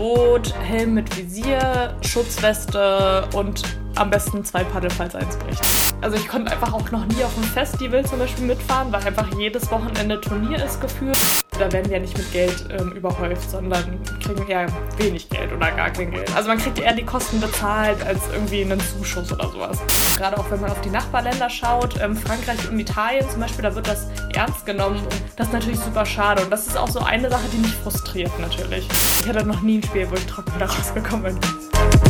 Boot, Helm mit Visier, Schutzweste und am besten zwei Paddel, falls eins bricht. Also ich konnte einfach auch noch nie auf einem Festival zum Beispiel mitfahren, weil einfach jedes Wochenende Turnier ist geführt. Da werden wir ja nicht mit Geld ähm, überhäuft, sondern kriegen eher wenig Geld oder gar kein Geld. Also man kriegt eher die Kosten bezahlt als irgendwie einen Zuschuss oder sowas. Gerade auch wenn man auf die Nachbarländer schaut, ähm, Frankreich und Italien zum Beispiel, da wird das ernst genommen und das ist natürlich super schade. Und das ist auch so eine Sache, die mich frustriert natürlich. Ich hatte noch nie ein Spiel, wo ich trocken da rausgekommen bin.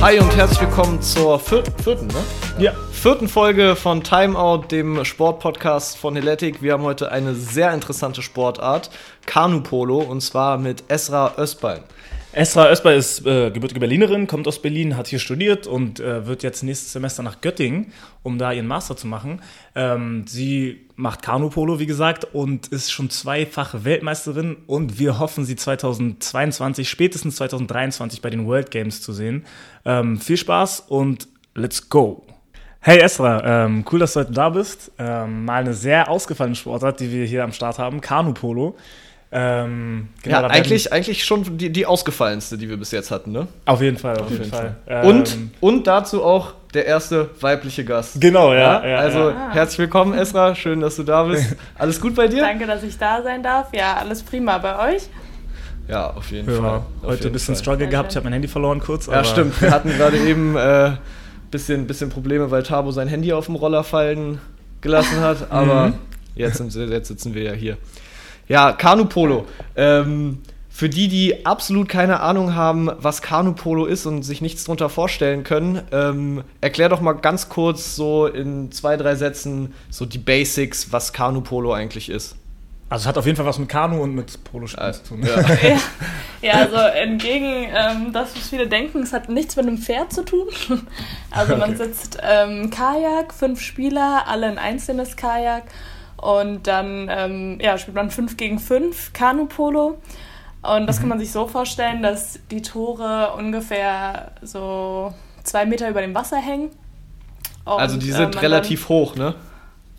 Hi und herzlich willkommen zur vierten, vierten, ne? Ja. Vierten Folge von Timeout, dem Sportpodcast von Heletic. Wir haben heute eine sehr interessante Sportart, Kanu-Polo, und zwar mit Esra Özbein. Esra Özbay ist äh, gebürtige Berlinerin, kommt aus Berlin, hat hier studiert und äh, wird jetzt nächstes Semester nach Göttingen, um da ihren Master zu machen. Ähm, sie macht Kanupolo, wie gesagt, und ist schon zweifache Weltmeisterin und wir hoffen, sie 2022, spätestens 2023 bei den World Games zu sehen. Ähm, viel Spaß und let's go! Hey Esra, ähm, cool, dass du heute da bist. Ähm, mal eine sehr ausgefallene Sportart, die wir hier am Start haben, Kanupolo. Ähm, genau, ja, eigentlich, eigentlich schon die, die ausgefallenste, die wir bis jetzt hatten, ne? Auf jeden Fall, auf, auf jeden, jeden, Fall. Fall. Und, ähm, und dazu auch der erste weibliche Gast. Genau, ja. ja, ja also ja. herzlich willkommen, Esra. Schön, dass du da bist. Alles gut bei dir? Danke, dass ich da sein darf. Ja, alles prima bei euch. Ja, auf jeden Fall. Auf Heute ein bisschen Fall. Struggle gehabt. Ich habe mein Handy verloren kurz. Ja, stimmt. Wir hatten gerade eben ein äh, bisschen, bisschen Probleme, weil Tabo sein Handy auf dem Roller fallen gelassen hat. Aber mhm. jetzt, jetzt sitzen wir ja hier. Ja, Kanupolo. Ähm, für die, die absolut keine Ahnung haben, was Kanupolo ist und sich nichts darunter vorstellen können, ähm, erklär doch mal ganz kurz so in zwei, drei Sätzen so die Basics, was Kanupolo eigentlich ist. Also es hat auf jeden Fall was mit Kanu und mit Polospielen also, zu tun. Ja, ja, ja also entgegen ähm, das, was viele denken, es hat nichts mit einem Pferd zu tun. Also man sitzt ähm, Kajak, fünf Spieler, alle ein einzelnes Kajak und dann ähm, ja, spielt man 5 gegen 5 Kanupolo. Und das mhm. kann man sich so vorstellen, dass die Tore ungefähr so zwei Meter über dem Wasser hängen. Und, also die sind äh, relativ dann, hoch, ne?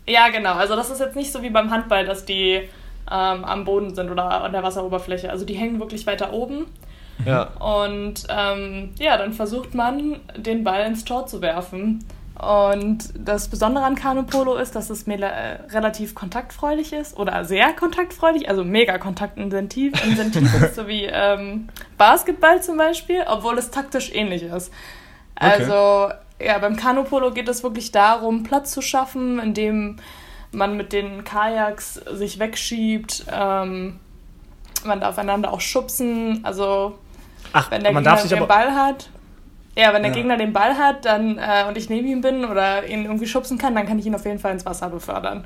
Ja, genau. Also das ist jetzt nicht so wie beim Handball, dass die ähm, am Boden sind oder an der Wasseroberfläche. Also die hängen wirklich weiter oben. Ja. Und ähm, ja, dann versucht man, den Ball ins Tor zu werfen. Und das Besondere an Kanupolo ist, dass es äh, relativ kontaktfreudig ist oder sehr kontaktfreudig, also mega kontaktintensiv ist, so wie ähm, Basketball zum Beispiel, obwohl es taktisch ähnlich ist. Also okay. ja, beim Kanupolo geht es wirklich darum, Platz zu schaffen, indem man mit den Kajaks sich wegschiebt. Ähm, man darf einander auch schubsen. Also Ach, wenn der man Gegner darf sich den Ball hat. Ja, wenn der ja. Gegner den Ball hat dann, äh, und ich neben ihm bin oder ihn irgendwie schubsen kann, dann kann ich ihn auf jeden Fall ins Wasser befördern.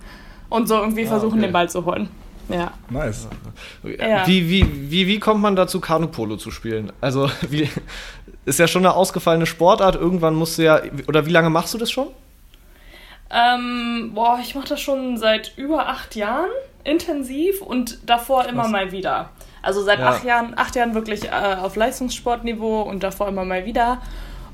Und so irgendwie ah, versuchen, okay. den Ball zu holen. Ja. Nice. Ja. Wie, wie, wie, wie kommt man dazu, Kanupolo zu spielen? Also, wie, ist ja schon eine ausgefallene Sportart. Irgendwann musst du ja. Oder wie lange machst du das schon? Ähm, boah, ich mache das schon seit über acht Jahren intensiv und davor immer Was? mal wieder. Also seit ja. acht Jahren, acht Jahren wirklich äh, auf Leistungssportniveau und davor immer mal wieder.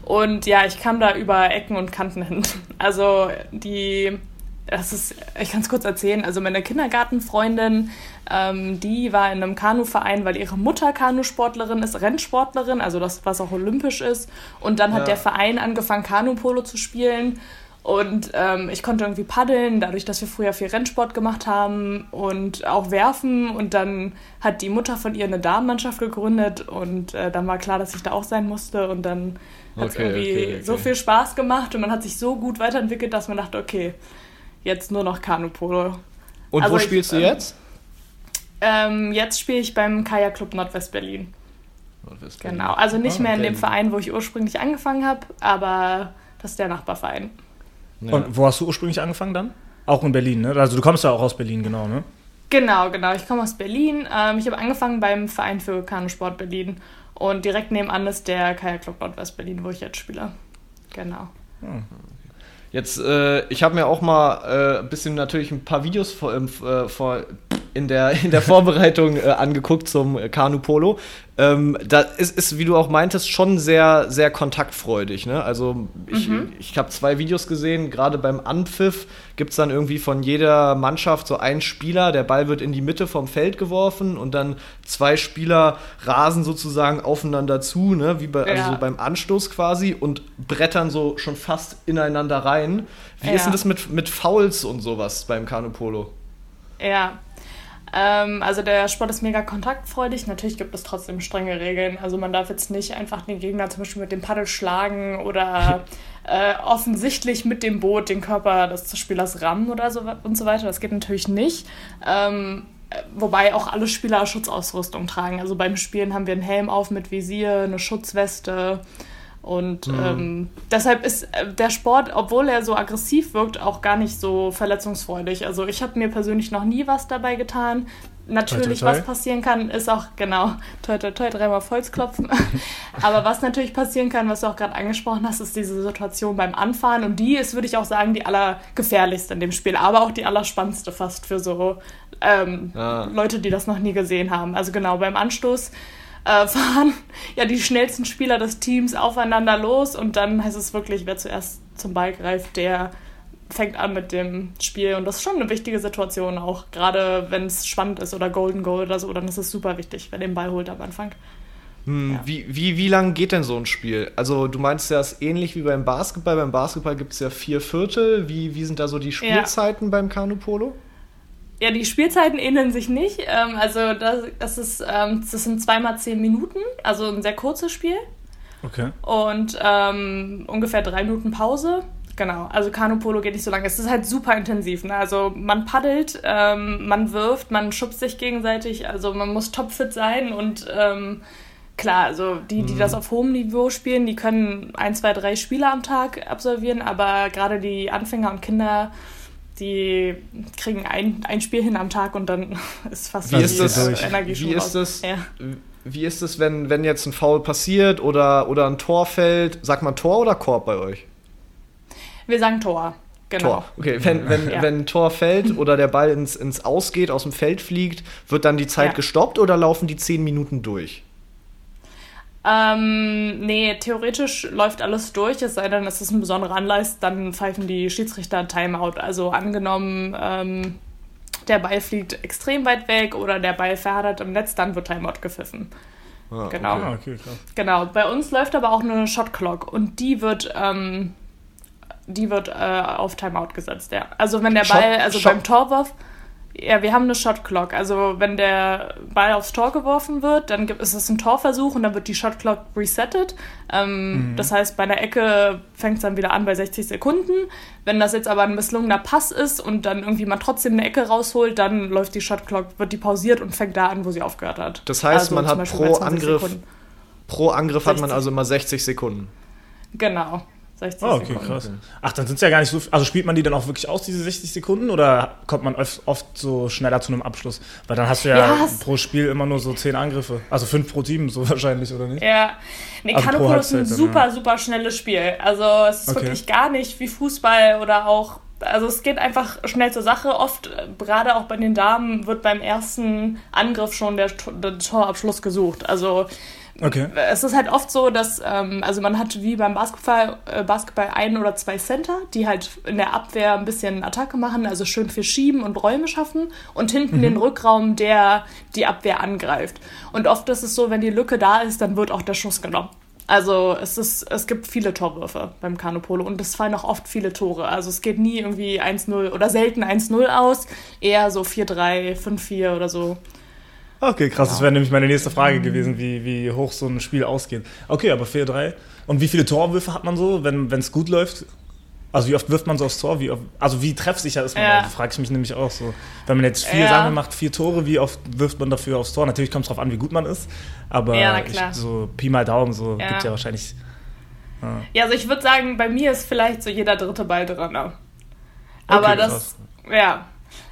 Und ja, ich kam da über Ecken und Kanten hin. Also die, das ist, ich kann es kurz erzählen, also meine Kindergartenfreundin, ähm, die war in einem Kanuverein, weil ihre Mutter Kanusportlerin ist, Rennsportlerin, also das, was auch olympisch ist. Und dann hat ja. der Verein angefangen, Kanupolo zu spielen. Und ähm, ich konnte irgendwie paddeln, dadurch, dass wir früher viel Rennsport gemacht haben und auch werfen. Und dann hat die Mutter von ihr eine Damenmannschaft gegründet und äh, dann war klar, dass ich da auch sein musste. Und dann hat es okay, irgendwie okay, okay. so viel Spaß gemacht und man hat sich so gut weiterentwickelt, dass man dachte, okay, jetzt nur noch Kanupolo. Und also wo spielst ich, du jetzt? Ähm, jetzt spiele ich beim Kajak Club Nordwest-Berlin. Nordwest genau, also nicht ah, mehr in dem Verein, wo ich ursprünglich angefangen habe, aber das ist der Nachbarverein. Ja. Und wo hast du ursprünglich angefangen dann? Auch in Berlin, ne? Also du kommst ja auch aus Berlin, genau, ne? Genau, genau. Ich komme aus Berlin. Ähm, ich habe angefangen beim Verein für Kanusport Berlin. Und direkt nebenan ist der Kajak Club Nordwest Berlin, wo ich jetzt spiele. Genau. Hm. Jetzt, äh, ich habe mir auch mal äh, ein bisschen natürlich ein paar Videos vor, äh, vor in der, in der Vorbereitung äh, angeguckt zum Kanu Polo. Ähm, da ist, ist, wie du auch meintest, schon sehr, sehr kontaktfreudig. Ne? Also ich, mhm. ich habe zwei Videos gesehen, gerade beim Anpfiff gibt es dann irgendwie von jeder Mannschaft so einen Spieler, der Ball wird in die Mitte vom Feld geworfen und dann zwei Spieler rasen sozusagen aufeinander zu, ne? wie bei, ja. also beim Anstoß quasi und brettern so schon fast ineinander rein. Wie ja. ist denn das mit, mit Fouls und sowas beim Kanu Polo? Ja, ähm, also der Sport ist mega kontaktfreudig. Natürlich gibt es trotzdem strenge Regeln. Also man darf jetzt nicht einfach den Gegner zum Beispiel mit dem Paddel schlagen oder äh, offensichtlich mit dem Boot den Körper des Spielers rammen oder so und so weiter. Das geht natürlich nicht. Ähm, wobei auch alle Spieler Schutzausrüstung tragen. Also beim Spielen haben wir einen Helm auf mit Visier, eine Schutzweste. Und mhm. ähm, deshalb ist äh, der Sport, obwohl er so aggressiv wirkt, auch gar nicht so verletzungsfreudig. Also ich habe mir persönlich noch nie was dabei getan. Natürlich, toi, toi, toi. was passieren kann, ist auch, genau, toi, toi, toi, dreimal auf Holz klopfen. Aber was natürlich passieren kann, was du auch gerade angesprochen hast, ist diese Situation beim Anfahren. Und die ist, würde ich auch sagen, die allergefährlichste in dem Spiel. Aber auch die allerspannendste fast für so ähm, ah. Leute, die das noch nie gesehen haben. Also genau, beim Anstoß äh, fahren ja die schnellsten Spieler des Teams aufeinander los und dann heißt es wirklich, wer zuerst zum Ball greift, der fängt an mit dem Spiel und das ist schon eine wichtige Situation auch, gerade wenn es spannend ist oder Golden Goal oder so, dann ist es super wichtig, wer den Ball holt am Anfang. Hm, ja. Wie, wie, wie lang geht denn so ein Spiel? Also du meinst ja, es ist ähnlich wie beim Basketball. Beim Basketball gibt es ja vier Viertel. Wie, wie sind da so die Spielzeiten ja. beim Kanu-Polo? Ja, die Spielzeiten ähneln sich nicht. Ähm, also das, das, ist, ähm, das sind zweimal zehn Minuten, also ein sehr kurzes Spiel. Okay. Und ähm, ungefähr drei Minuten Pause. Genau, also Kanu-Polo geht nicht so lange. Es ist halt super intensiv. Ne? Also man paddelt, ähm, man wirft, man schubst sich gegenseitig. Also man muss topfit sein und ähm, klar, also die, die mhm. das auf hohem Niveau spielen, die können ein, zwei, drei Spiele am Tag absolvieren. Aber gerade die Anfänger und Kinder die kriegen ein, ein Spiel hin am Tag und dann ist fast wie ist das, Energie schon wie ist das, ja. Wie ist es, wenn, wenn jetzt ein Foul passiert oder, oder ein Tor fällt? Sagt man Tor oder Korb bei euch? Wir sagen Tor. Genau. Tor. Okay, wenn, wenn, ja. wenn ein Tor fällt oder der Ball ins, ins Ausgeht, aus dem Feld fliegt, wird dann die Zeit ja. gestoppt oder laufen die zehn Minuten durch? Ähm, nee, theoretisch läuft alles durch, es sei denn, es ist ein besonderer Anlass, dann pfeifen die Schiedsrichter Timeout. Also angenommen, ähm, der Ball fliegt extrem weit weg oder der Ball verhadert im Netz, dann wird Timeout gepfiffen. Ah, genau. Okay. Ah, okay, genau. Bei uns läuft aber auch eine Shot Clock und die wird, ähm, die wird äh, auf Timeout gesetzt, ja. Also wenn der Ball, Shot, also Shot. beim Torwurf. Ja, wir haben eine Shot Clock. Also wenn der Ball aufs Tor geworfen wird, dann gibt, ist es ein Torversuch und dann wird die Shot Clock resettet. Ähm, mhm. Das heißt, bei einer Ecke fängt es dann wieder an bei 60 Sekunden. Wenn das jetzt aber ein misslungener Pass ist und dann irgendwie man trotzdem eine Ecke rausholt, dann läuft die Shot Clock, wird die pausiert und fängt da an, wo sie aufgehört hat. Das heißt, also man hat pro Angriff, pro Angriff hat man also immer 60 Sekunden. Genau. 60 oh, okay, Sekunden. krass. Ach, dann sind es ja gar nicht so. Also spielt man die dann auch wirklich aus, diese 60 Sekunden, oder kommt man oft so schneller zu einem Abschluss? Weil dann hast du ja, ja pro Spiel immer nur so 10 Angriffe. Also 5 pro Team, so wahrscheinlich, oder nicht? Ja. Nee, also Kanoko ist ein super, ja. super schnelles Spiel. Also es ist okay. wirklich gar nicht wie Fußball oder auch also es geht einfach schnell zur Sache. Oft, äh, gerade auch bei den Damen, wird beim ersten Angriff schon der, der Torabschluss gesucht. Also Okay. Es ist halt oft so, dass, ähm, also man hat wie beim Basketball, äh, Basketball ein oder zwei Center, die halt in der Abwehr ein bisschen Attacke machen, also schön viel schieben und Räume schaffen und hinten mhm. den Rückraum, der die Abwehr angreift. Und oft ist es so, wenn die Lücke da ist, dann wird auch der Schuss genommen. Also es, ist, es gibt viele Torwürfe beim Kanupolo und es fallen auch oft viele Tore. Also es geht nie irgendwie 1-0 oder selten 1-0 aus, eher so 4-3, 5-4 oder so. Okay, krass. Ja. Das wäre nämlich meine nächste Frage gewesen, wie, wie hoch so ein Spiel ausgeht. Okay, aber 4-3. Und wie viele Torwürfe hat man so, wenn es gut läuft? Also wie oft wirft man so aufs Tor? Wie oft, also wie treffsicher ist man ja. da? frage ich mich nämlich auch so. Wenn man jetzt vier, ja. sagen wir, macht vier Tore, wie oft wirft man dafür aufs Tor? Natürlich kommt es darauf an, wie gut man ist. Aber ja, ich, so Pi mal Daumen, so ja. gibt ja wahrscheinlich. Ja. ja, also ich würde sagen, bei mir ist vielleicht so jeder dritte Ball dran. Aber okay, das, krass. ja,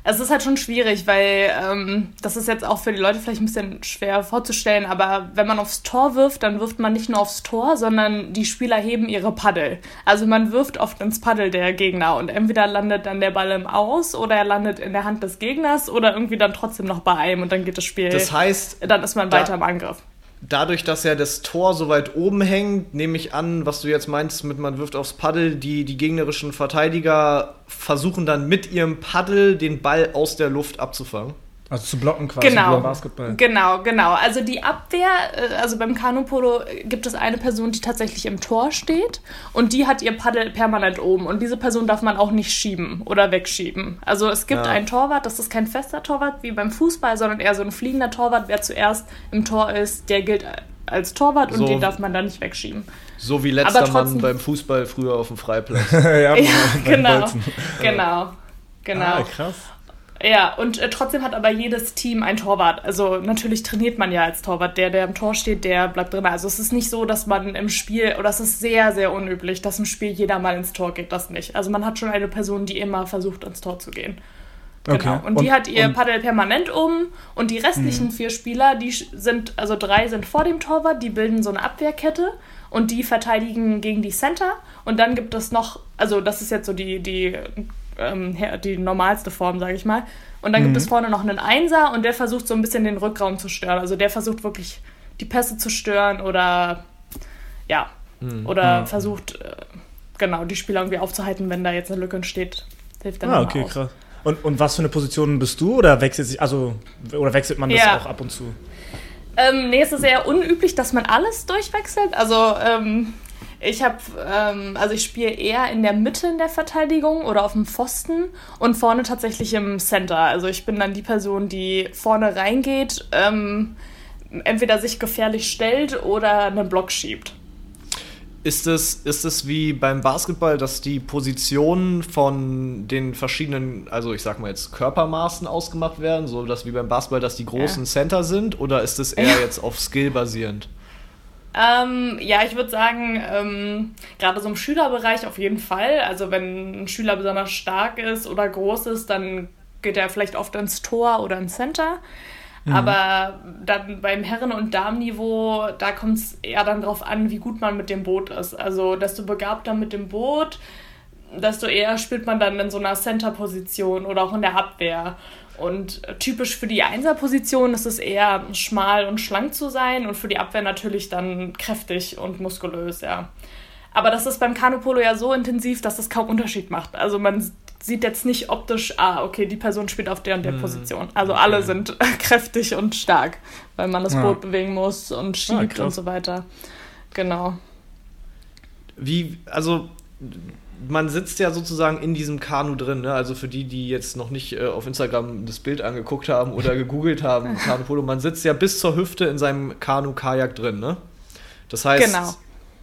es ist halt schon schwierig, weil ähm, das ist jetzt auch für die Leute vielleicht ein bisschen schwer vorzustellen, aber wenn man aufs Tor wirft, dann wirft man nicht nur aufs Tor, sondern die Spieler heben ihre Paddel. Also man wirft oft ins Paddel der Gegner und entweder landet dann der Ball im Aus oder er landet in der Hand des Gegners oder irgendwie dann trotzdem noch bei einem und dann geht das Spiel. Das heißt, dann ist man weiter im Angriff dadurch, dass ja das Tor so weit oben hängt, nehme ich an, was du jetzt meinst mit man wirft aufs Paddel, die, die gegnerischen Verteidiger versuchen dann mit ihrem Paddel den Ball aus der Luft abzufangen. Also zu blocken quasi genau, beim Basketball. Genau, genau. Also die Abwehr, äh, also beim Kanupolo gibt es eine Person, die tatsächlich im Tor steht und die hat ihr Paddel permanent oben und diese Person darf man auch nicht schieben oder wegschieben. Also es gibt ja. einen Torwart, das ist kein fester Torwart wie beim Fußball, sondern eher so ein fliegender Torwart. Wer zuerst im Tor ist, der gilt als Torwart und so. den darf man dann nicht wegschieben. So wie letzter Mann beim Fußball früher auf dem Freiplatz. ja, ja genau, genau, genau. Ah, krass. Ja, und äh, trotzdem hat aber jedes Team ein Torwart. Also natürlich trainiert man ja als Torwart. Der, der im Tor steht, der bleibt drin. Also es ist nicht so, dass man im Spiel, oder es ist sehr, sehr unüblich, dass im Spiel jeder mal ins Tor geht. Das nicht. Also man hat schon eine Person, die immer versucht, ins Tor zu gehen. Genau. Okay. Und, und die hat ihr und, Paddel permanent um und die restlichen mh. vier Spieler, die sind, also drei sind vor dem Torwart, die bilden so eine Abwehrkette und die verteidigen gegen die Center. Und dann gibt es noch, also das ist jetzt so die, die ähm, die normalste Form, sage ich mal. Und dann mhm. gibt es vorne noch einen Einser und der versucht so ein bisschen den Rückraum zu stören. Also der versucht wirklich die Pässe zu stören oder ja, mhm. oder versucht äh, genau die Spieler irgendwie aufzuhalten, wenn da jetzt eine Lücke entsteht. Hilft dann ah, okay, aus. krass. Und, und was für eine Position bist du oder wechselt sich, also oder wechselt man das ja. auch ab und zu? Ähm, nee, es ist eher unüblich, dass man alles durchwechselt. Also ähm, ich habe, ähm, also ich spiele eher in der Mitte in der Verteidigung oder auf dem Pfosten und vorne tatsächlich im Center. Also ich bin dann die Person, die vorne reingeht, ähm, entweder sich gefährlich stellt oder einen Block schiebt. Ist es, ist es wie beim Basketball, dass die Positionen von den verschiedenen, also ich sag mal jetzt Körpermaßen ausgemacht werden, so dass wie beim Basketball, dass die großen ja. Center sind, oder ist es eher jetzt auf Skill basierend? Ähm, ja, ich würde sagen, ähm, gerade so im Schülerbereich auf jeden Fall. Also wenn ein Schüler besonders stark ist oder groß ist, dann geht er vielleicht oft ins Tor oder ins Center. Mhm. Aber dann beim Herren- und Damenniveau, da kommt es eher dann darauf an, wie gut man mit dem Boot ist. Also desto begabter mit dem Boot, desto eher spielt man dann in so einer Center-Position oder auch in der Abwehr. Und typisch für die Einserposition ist es eher schmal und schlank zu sein und für die Abwehr natürlich dann kräftig und muskulös, ja. Aber das ist beim Kanupolo ja so intensiv, dass es kaum Unterschied macht. Also man sieht jetzt nicht optisch, ah, okay, die Person spielt auf der und der hm. Position. Also okay. alle sind kräftig und stark, weil man das ja. Boot bewegen muss und ah, schiebt ah, und so weiter. Genau. Wie, also man sitzt ja sozusagen in diesem Kanu drin. Ne? Also für die, die jetzt noch nicht äh, auf Instagram das Bild angeguckt haben oder gegoogelt haben, Kanu Polo, man sitzt ja bis zur Hüfte in seinem Kanu-Kajak drin. Ne? Das heißt, genau.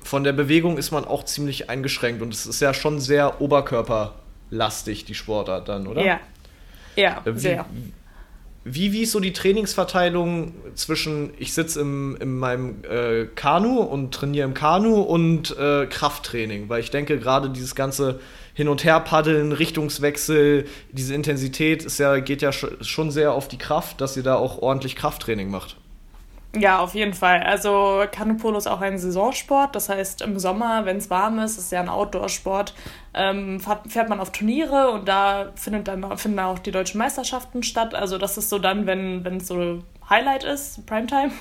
von der Bewegung ist man auch ziemlich eingeschränkt und es ist ja schon sehr oberkörperlastig, die Sportart dann, oder? Ja. Ja, äh, wie, sehr. Wie, wie ist so die Trainingsverteilung zwischen, ich sitze in meinem äh, Kanu und trainiere im Kanu und äh, Krafttraining? Weil ich denke, gerade dieses ganze Hin- und Her-Paddeln, Richtungswechsel, diese Intensität ist ja, geht ja schon sehr auf die Kraft, dass ihr da auch ordentlich Krafttraining macht. Ja, auf jeden Fall. Also Kanupolo ist auch ein Saisonsport. Das heißt, im Sommer, wenn es warm ist, ist ja ein Outdoor-Sport, ähm, fährt man auf Turniere und da findet dann, finden auch die deutschen Meisterschaften statt. Also das ist so dann, wenn es so Highlight ist, Primetime.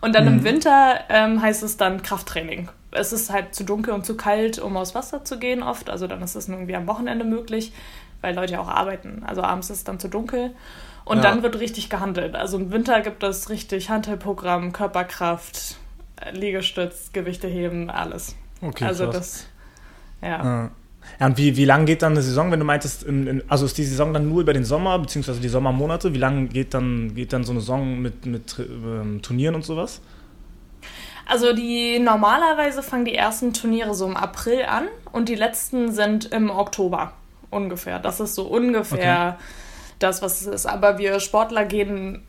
Und dann mhm. im Winter ähm, heißt es dann Krafttraining. Es ist halt zu dunkel und zu kalt, um aus Wasser zu gehen oft. Also dann ist es irgendwie am Wochenende möglich, weil Leute ja auch arbeiten. Also abends ist es dann zu dunkel. Und ja. dann wird richtig gehandelt. Also im Winter gibt es richtig Handelprogramm, Körperkraft, Liegestütz, Gewichte heben, alles. Okay, also krass. das, ja. ja. Ja, und wie, wie lang geht dann eine Saison, wenn du meintest, in, in, also ist die Saison dann nur über den Sommer, beziehungsweise die Sommermonate? Wie lange geht dann, geht dann so eine Saison mit, mit ähm, Turnieren und sowas? Also die normalerweise fangen die ersten Turniere so im April an und die letzten sind im Oktober ungefähr. Das ist so ungefähr okay das, was es ist. Aber wir Sportler gehen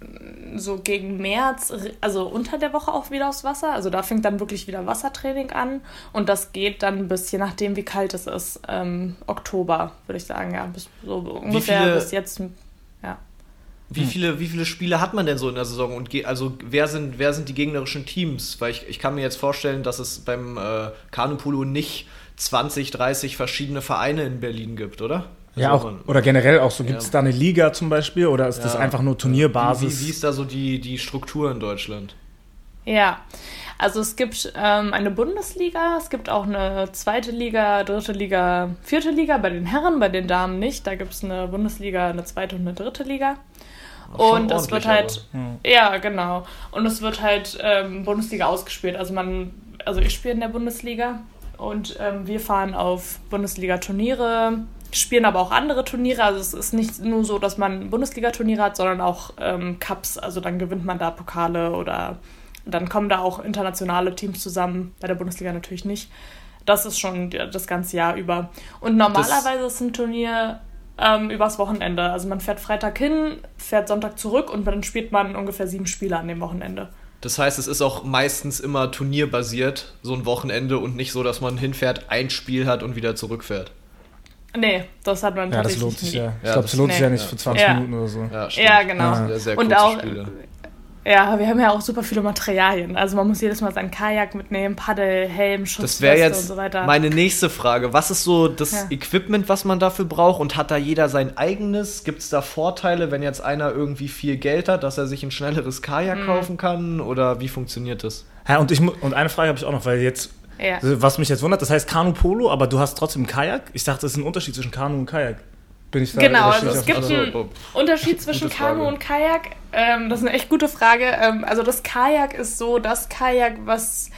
so gegen März, also unter der Woche auch wieder aufs Wasser. Also da fängt dann wirklich wieder Wassertraining an. Und das geht dann bis, je nachdem, wie kalt es ist, ähm, Oktober, würde ich sagen, ja. Bis, so ungefähr viele, bis jetzt ja. Wie viele, wie viele Spiele hat man denn so in der Saison? Und also wer sind, wer sind die gegnerischen Teams? Weil ich, ich kann mir jetzt vorstellen, dass es beim äh, Kanupolo nicht 20, 30 verschiedene Vereine in Berlin gibt, oder? Ja, also auch, oder generell auch so, gibt es ja. da eine Liga zum Beispiel oder ist ja. das einfach nur Turnierbasis? Wie, wie, ist da so die, die Struktur in Deutschland? Ja, also es gibt ähm, eine Bundesliga, es gibt auch eine zweite Liga, dritte Liga, vierte Liga bei den Herren, bei den Damen nicht. Da gibt es eine Bundesliga, eine zweite und eine dritte Liga. Und es wird halt, hm. ja, genau. Und es wird halt ähm, Bundesliga ausgespielt. Also man, also ich spiele in der Bundesliga und ähm, wir fahren auf Bundesliga-Turniere, spielen aber auch andere Turniere. Also es ist nicht nur so, dass man Bundesliga-Turniere hat, sondern auch ähm, Cups. Also dann gewinnt man da Pokale oder dann kommen da auch internationale Teams zusammen. Bei der Bundesliga natürlich nicht. Das ist schon das ganze Jahr über. Und normalerweise das ist ein Turnier ähm, übers Wochenende. Also man fährt Freitag hin, fährt Sonntag zurück und dann spielt man ungefähr sieben Spiele an dem Wochenende. Das heißt, es ist auch meistens immer turnierbasiert, so ein Wochenende und nicht so, dass man hinfährt, ein Spiel hat und wieder zurückfährt. Nee, das hat man ja, tatsächlich das lohnt sich nie. ja. Ich glaube, es lohnt nee. sich ja nicht für 20 ja. Minuten oder so. Ja, ja genau. Ja. Sehr, sehr und auch, Spiele. Ja, wir haben ja auch super viele Materialien. Also man muss jedes Mal sein Kajak mitnehmen, Paddel, Helm, Schutzweste und so weiter. Meine nächste Frage. Was ist so das ja. Equipment, was man dafür braucht? Und hat da jeder sein eigenes? Gibt es da Vorteile, wenn jetzt einer irgendwie viel Geld hat, dass er sich ein schnelleres Kajak mhm. kaufen kann? Oder wie funktioniert das? Ja, und, ich, und eine Frage habe ich auch noch, weil jetzt ja. Was mich jetzt wundert, das heißt Kanu Polo, aber du hast trotzdem Kajak. Ich dachte, das ist ein Unterschied zwischen Kanu und Kajak. Bin ich da genau, also es gibt einen also, Unterschied zwischen Kanu und Kajak. Ähm, das ist eine echt gute Frage. Ähm, also das Kajak ist so das Kajak, was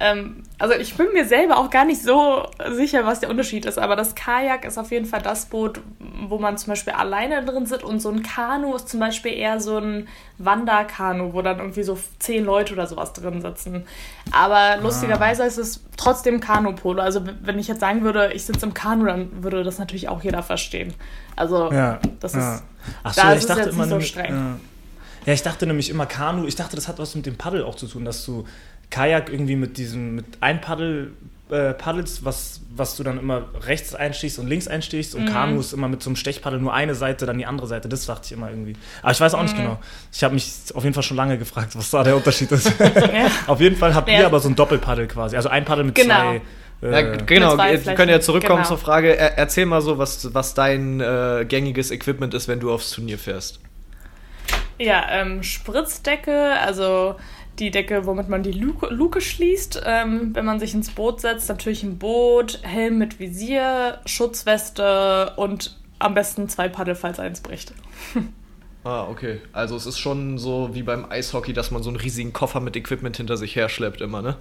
ähm, also ich bin mir selber auch gar nicht so sicher, was der Unterschied ist, aber das Kajak ist auf jeden Fall das Boot, wo man zum Beispiel alleine drin sitzt und so ein Kanu ist zum Beispiel eher so ein Wanderkanu, wo dann irgendwie so zehn Leute oder sowas drin sitzen. Aber ah. lustigerweise ist es trotzdem Kanupolo. Also wenn ich jetzt sagen würde, ich sitze im Kanu, dann würde das natürlich auch jeder verstehen. Also ja, das ist, ja. Ach so, da ist es jetzt immer nicht so streng. Ja. Ja, ich dachte nämlich immer Kanu, ich dachte, das hat was mit dem Paddel auch zu tun, dass du Kajak irgendwie mit diesem, mit ein Paddel äh, paddelst, was, was du dann immer rechts einstichst und links einstichst und mhm. Kanu ist immer mit so einem Stechpaddel nur eine Seite, dann die andere Seite. Das dachte ich immer irgendwie. Aber ich weiß auch mhm. nicht genau. Ich habe mich auf jeden Fall schon lange gefragt, was da der Unterschied ist. ja. Auf jeden Fall habt ja. ihr aber so ein Doppelpaddel quasi. Also ein Paddel mit genau. zwei. Ja, äh, genau, wir können ja zurückkommen genau. zur Frage. Er, erzähl mal so, was, was dein äh, gängiges Equipment ist, wenn du aufs Turnier fährst. Ja, ähm, Spritzdecke, also die Decke, womit man die Luke, Luke schließt, ähm, wenn man sich ins Boot setzt. Natürlich ein Boot, Helm mit Visier, Schutzweste und am besten zwei Paddel, falls eins bricht. ah, okay. Also es ist schon so wie beim Eishockey, dass man so einen riesigen Koffer mit Equipment hinter sich herschleppt immer, ne?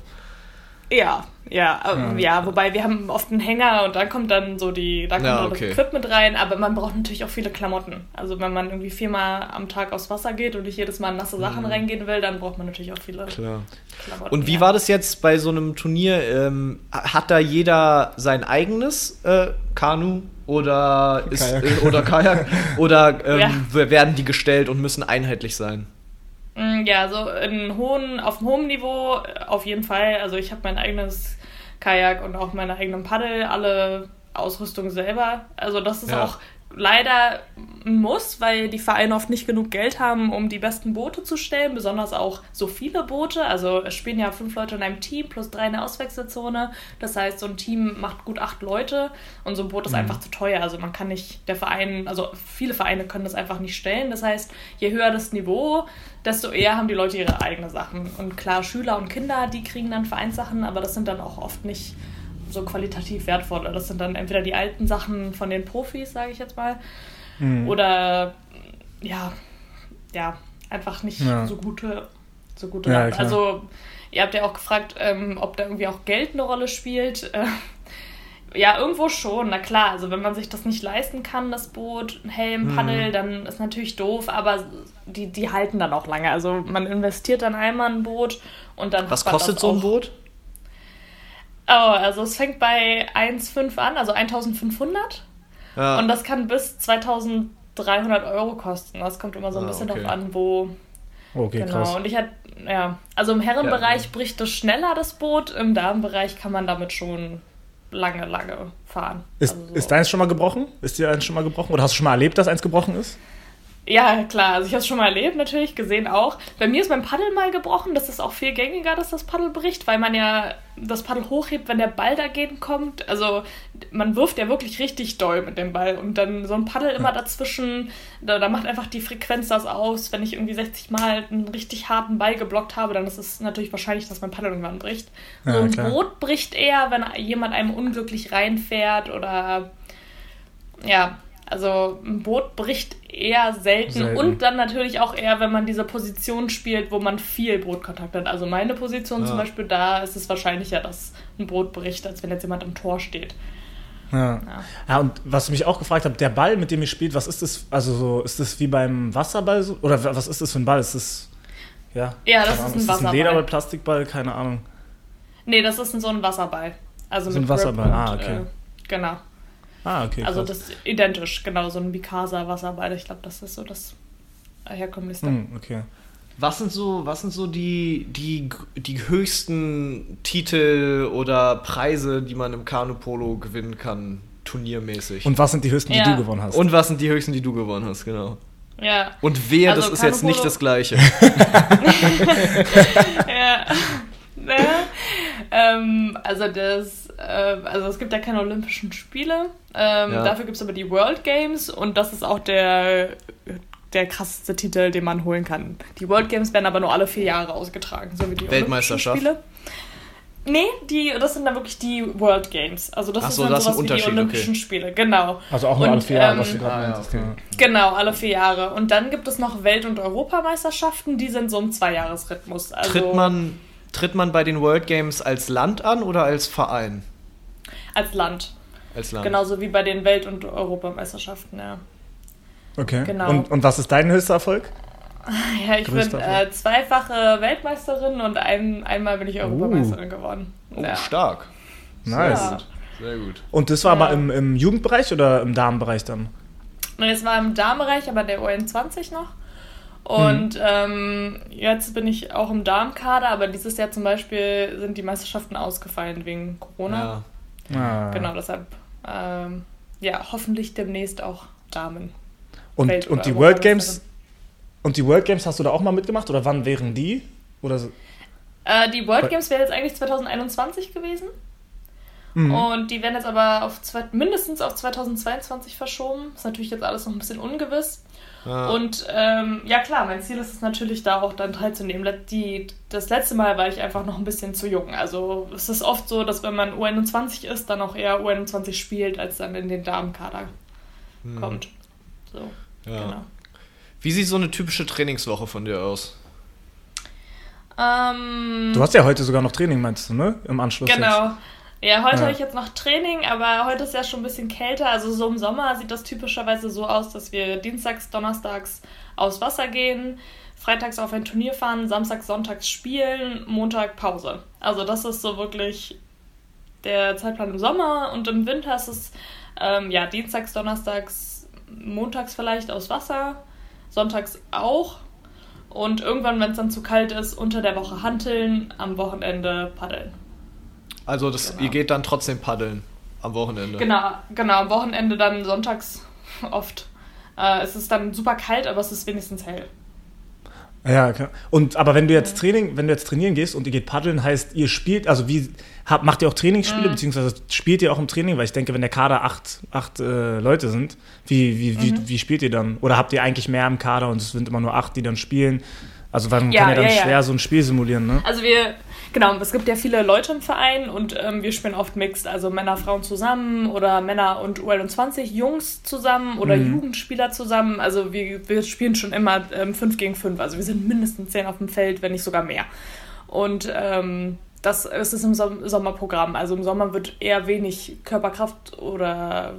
Ja, ja, ähm, ja, wobei wir haben oft einen Hänger und da kommt dann so die, da kommt ja, okay. das Equipment rein, aber man braucht natürlich auch viele Klamotten. Also wenn man irgendwie viermal am Tag aufs Wasser geht und nicht jedes Mal nasse Sachen mhm. reingehen will, dann braucht man natürlich auch viele Klar. Klamotten. Und wie ja. war das jetzt bei so einem Turnier? Ähm, hat da jeder sein eigenes äh, Kanu oder ist Kajak. Äh, oder Kajak oder ähm, ja. werden die gestellt und müssen einheitlich sein? Mm, ja, so in hohen, auf einem hohen Niveau äh, auf jeden Fall. Also ich habe mein eigenes Kajak und auch meine eigenen Paddel, alle Ausrüstung selber. Also das ist ja. auch leider Muss, weil die Vereine oft nicht genug Geld haben, um die besten Boote zu stellen, besonders auch so viele Boote. Also es spielen ja fünf Leute in einem Team plus drei in der Auswechselzone. Das heißt, so ein Team macht gut acht Leute und so ein Boot ist mhm. einfach zu teuer. Also man kann nicht, der Verein, also viele Vereine können das einfach nicht stellen. Das heißt, je höher das Niveau, desto eher haben die Leute ihre eigenen Sachen. Und klar, Schüler und Kinder, die kriegen dann Vereinssachen, aber das sind dann auch oft nicht so qualitativ wertvolle. Das sind dann entweder die alten Sachen von den Profis, sage ich jetzt mal, mhm. oder ja, ja, einfach nicht ja. so gute, so gute ja, Also ihr habt ja auch gefragt, ähm, ob da irgendwie auch Geld eine Rolle spielt. Äh, ja, irgendwo schon, na klar. Also wenn man sich das nicht leisten kann, das Boot, Helm, Paddel, mhm. dann ist natürlich doof, aber die, die halten dann auch lange. Also man investiert dann einmal ein Boot und dann. Was kostet so ein Boot? Oh, also es fängt bei 1,5 an, also 1500. Ja. Und das kann bis 2300 Euro kosten. Das kommt immer so ein ah, bisschen okay. drauf an, wo. Okay, genau. Krass. Und ich hatte, ja, also im Herrenbereich ja, bricht es schneller, das Boot. Im Damenbereich kann man damit schon lange, lange fahren. Ist, also so. ist deins schon mal gebrochen? Ist dir eins schon mal gebrochen? Oder hast du schon mal erlebt, dass eins gebrochen ist? Ja, klar. Also ich habe es schon mal erlebt, natürlich, gesehen auch. Bei mir ist mein Paddel mal gebrochen. Das ist auch viel gängiger, dass das Paddel bricht, weil man ja das Paddel hochhebt, wenn der Ball dagegen kommt. Also man wirft ja wirklich richtig doll mit dem Ball. Und dann so ein Paddel immer dazwischen, da, da macht einfach die Frequenz das aus. Wenn ich irgendwie 60 Mal einen richtig harten Ball geblockt habe, dann ist es natürlich wahrscheinlich, dass mein Paddel irgendwann bricht. Ja, so ein klar. Boot bricht eher, wenn jemand einem unglücklich reinfährt oder ja, also ein Boot bricht eher selten. selten. und dann natürlich auch eher, wenn man diese Position spielt, wo man viel Bootkontakt hat. Also meine Position ja. zum Beispiel, da ist es wahrscheinlicher, dass ein Boot bricht, als wenn jetzt jemand am Tor steht. Ja. ja. ja. und was mich auch gefragt habe, der Ball, mit dem ihr spielt, was ist das? Also so, ist das wie beim Wasserball so? Oder was ist das für ein Ball? Ist das ja? Ja, das ist ein ist Wasserball. Ist ein Lederball, Plastikball, keine Ahnung. Nee, das ist so ein Wasserball. Also so ein Wasserball, ah, okay. Äh, genau. Ah, okay. Also krass. das ist identisch, genau, so ein Mikasa-Wasserball. Ich glaube, das ist so das herkömmlichste. Hm, okay. Was sind so, was sind so die, die, die höchsten Titel oder Preise, die man im Kanu-Polo gewinnen kann, turniermäßig? Und was sind die höchsten, ja. die du gewonnen hast? Und was sind die höchsten, die du gewonnen hast, genau. Ja. Und wer, also das ist jetzt nicht das Gleiche. ja. ja. Ähm, also das, äh, also es gibt ja keine Olympischen Spiele. Ähm, ja. Dafür gibt es aber die World Games und das ist auch der, der krasseste Titel, den man holen kann. Die World Games werden aber nur alle vier Jahre ausgetragen, so wie die Weltmeisterschaft. Spiele. Nee, die, das sind dann wirklich die World Games. Also das Ach so, ist dann das sowas wie die Olympischen okay. Spiele, genau. Also auch nur und, alle vier Jahre, ähm, was du gerade ah. Okay. Genau, alle vier Jahre. Und dann gibt es noch Welt- und Europameisterschaften, die sind so im Zweijahresrhythmus. Also, Tritt man Tritt man bei den World Games als Land an oder als Verein? Als Land. Als Land. Genauso wie bei den Welt- und Europameisterschaften, ja. Okay. Genau. Und, und was ist dein höchster Erfolg? Ja, ich bin äh, zweifache Weltmeisterin und ein, einmal bin ich Europameisterin uh. geworden. Oh, ja. stark. Nice. Ja. Sehr gut. Und das war ja. aber im, im Jugendbereich oder im Damenbereich dann? Es war im Damenbereich, aber der UN20 noch. Und mhm. ähm, jetzt bin ich auch im Darmkader, aber dieses Jahr zum Beispiel sind die Meisterschaften ausgefallen wegen Corona. Ja. Ah. Genau, deshalb ähm, ja, hoffentlich demnächst auch Damen. Und, und die World Games und die World Games hast du da auch mal mitgemacht oder wann wären die? Oder so? äh, die World Games wäre jetzt eigentlich 2021 gewesen. Mhm. Und die werden jetzt aber auf zwei, mindestens auf 2022 verschoben. Ist natürlich jetzt alles noch ein bisschen ungewiss. Ja. Und ähm, ja klar, mein Ziel ist es natürlich, da auch dann teilzunehmen. Die, das letzte Mal war ich einfach noch ein bisschen zu jung. Also es ist oft so, dass wenn man U21 ist, dann auch eher U21 spielt, als dann in den Damenkader hm. kommt. So, ja. genau. Wie sieht so eine typische Trainingswoche von dir aus? Ähm, du hast ja heute sogar noch Training, meinst du, ne? Im Anschluss. Genau. Jetzt. Ja, heute ja. habe ich jetzt noch Training, aber heute ist ja schon ein bisschen kälter. Also so im Sommer sieht das typischerweise so aus, dass wir dienstags, donnerstags aufs Wasser gehen, freitags auf ein Turnier fahren, samstags, sonntags spielen, Montag Pause. Also das ist so wirklich der Zeitplan im Sommer und im Winter ist es ähm, ja dienstags, donnerstags, montags vielleicht aufs Wasser, sonntags auch und irgendwann, wenn es dann zu kalt ist, unter der Woche hanteln, am Wochenende paddeln. Also das, genau. ihr geht dann trotzdem paddeln am Wochenende. Genau, genau, am Wochenende dann sonntags oft. Äh, es ist dann super kalt, aber es ist wenigstens hell. Ja, okay. Und aber wenn du jetzt Training, wenn du jetzt trainieren gehst und ihr geht paddeln, heißt ihr spielt, also wie habt, macht ihr auch Trainingsspiele, mhm. beziehungsweise spielt ihr auch im Training? Weil ich denke, wenn der Kader acht, acht äh, Leute sind, wie, wie, mhm. wie, wie spielt ihr dann? Oder habt ihr eigentlich mehr im Kader und es sind immer nur acht, die dann spielen? Also man ja, kann ja dann ja, schwer ja. so ein Spiel simulieren, ne? Also wir, genau, es gibt ja viele Leute im Verein und ähm, wir spielen oft mixed, also Männer, Frauen zusammen oder Männer und U21 Jungs zusammen oder mhm. Jugendspieler zusammen. Also wir, wir spielen schon immer ähm, 5 gegen 5, also wir sind mindestens 10 auf dem Feld, wenn nicht sogar mehr. Und ähm, das ist es im Sommerprogramm. Also im Sommer wird eher wenig Körperkraft oder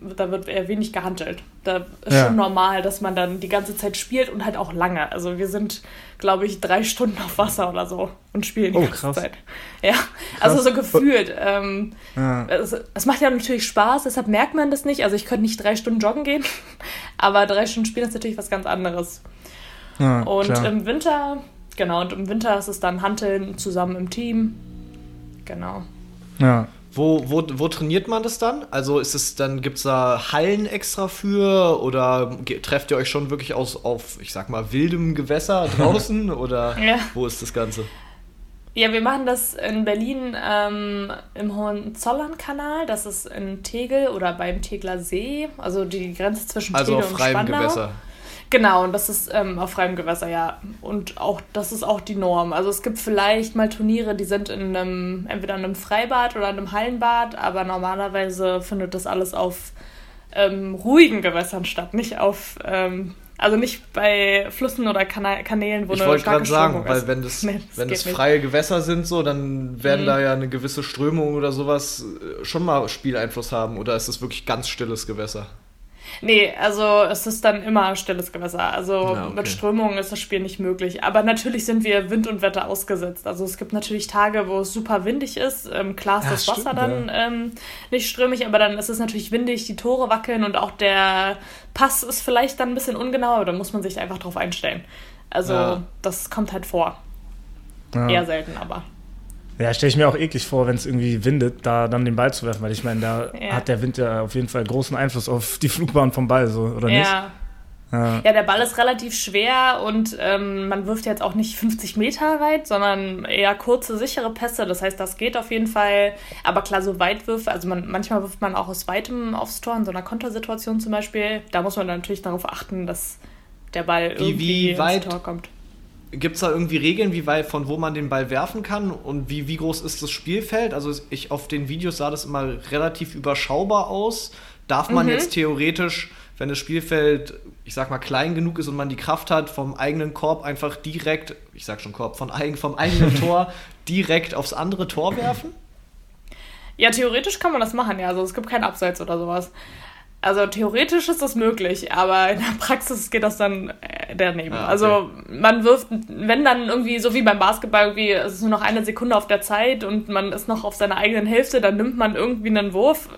da wird eher wenig gehandelt. Da ist ja. schon normal, dass man dann die ganze Zeit spielt und halt auch lange. Also wir sind, glaube ich, drei Stunden auf Wasser oder so und spielen die oh, ganze krass. Zeit. Ja, krass. also so gefühlt. Ähm, ja. es, es, macht ja natürlich Spaß, deshalb merkt man das nicht. Also ich könnte nicht drei Stunden joggen gehen, aber drei Stunden spielen ist natürlich was ganz anderes. Ja, und klar. im Winter, genau, und im Winter ist es dann Hanteln zusammen im Team. Genau. Ja. Wo, wo, wo trainiert man das dann? Also ist es dann, gibt es da Hallen extra für oder trefft ihr euch schon wirklich aus, auf, ich sag mal, wildem Gewässer draußen oder ja. wo ist das Ganze? Ja, wir machen das in Berlin ähm, im Hohenzollern-Kanal. Das ist in Tegel oder beim Tegler See, also die Grenze zwischen also Tegel und Spandau. Also auf freiem Gewässer. Genau, und das ist ähm, auf freiem Gewässer, ja. Und auch das ist auch die Norm. Also es gibt vielleicht mal Turniere, die sind in einem, entweder in einem Freibad oder in einem Hallenbad, aber normalerweise findet das alles auf ähm, ruhigen Gewässern statt, nicht auf, ähm, also nicht bei Flüssen oder Kana Kanälen, wo ich eine starke sagen, Strömung ist. weil wenn das, nee, das wenn das freie Gewässer sind, so, dann werden mhm. da ja eine gewisse Strömung oder sowas äh, schon mal Spieleinfluss haben. Oder ist es wirklich ganz stilles Gewässer? Nee, also es ist dann immer stilles Gewässer. Also ja, okay. mit Strömungen ist das Spiel nicht möglich. Aber natürlich sind wir Wind und Wetter ausgesetzt. Also es gibt natürlich Tage, wo es super windig ist. Ähm, klar ist ja, das Wasser stimmt, dann ja. ähm, nicht strömig, aber dann ist es natürlich windig, die Tore wackeln und auch der Pass ist vielleicht dann ein bisschen ungenau. Da muss man sich einfach drauf einstellen. Also das kommt halt vor. Eher selten aber. Ja, stelle ich mir auch eklig vor, wenn es irgendwie windet, da dann den Ball zu werfen, weil ich meine, da ja. hat der Wind ja auf jeden Fall großen Einfluss auf die Flugbahn vom Ball, so, oder ja. nicht? Ja. ja, der Ball ist relativ schwer und ähm, man wirft jetzt auch nicht 50 Meter weit, sondern eher kurze, sichere Pässe. Das heißt, das geht auf jeden Fall. Aber klar, so Weitwürfe, also man, manchmal wirft man auch aus weitem aufs Tor, in so einer Kontersituation zum Beispiel. Da muss man natürlich darauf achten, dass der Ball wie, irgendwie wie weit, ins Tor kommt. Gibt es da irgendwie Regeln, wie weit, von wo man den Ball werfen kann und wie, wie groß ist das Spielfeld? Also ich auf den Videos sah das immer relativ überschaubar aus. Darf man mhm. jetzt theoretisch, wenn das Spielfeld, ich sag mal, klein genug ist und man die Kraft hat, vom eigenen Korb einfach direkt, ich sag schon Korb, von eigen, vom eigenen Tor direkt aufs andere Tor werfen? Ja, theoretisch kann man das machen, ja. Also es gibt keinen Abseits oder sowas. Also theoretisch ist das möglich, aber in der Praxis geht das dann äh, daneben. Ah, okay. Also man wirft, wenn dann irgendwie, so wie beim Basketball, irgendwie, es ist nur noch eine Sekunde auf der Zeit und man ist noch auf seiner eigenen Hälfte, dann nimmt man irgendwie einen Wurf.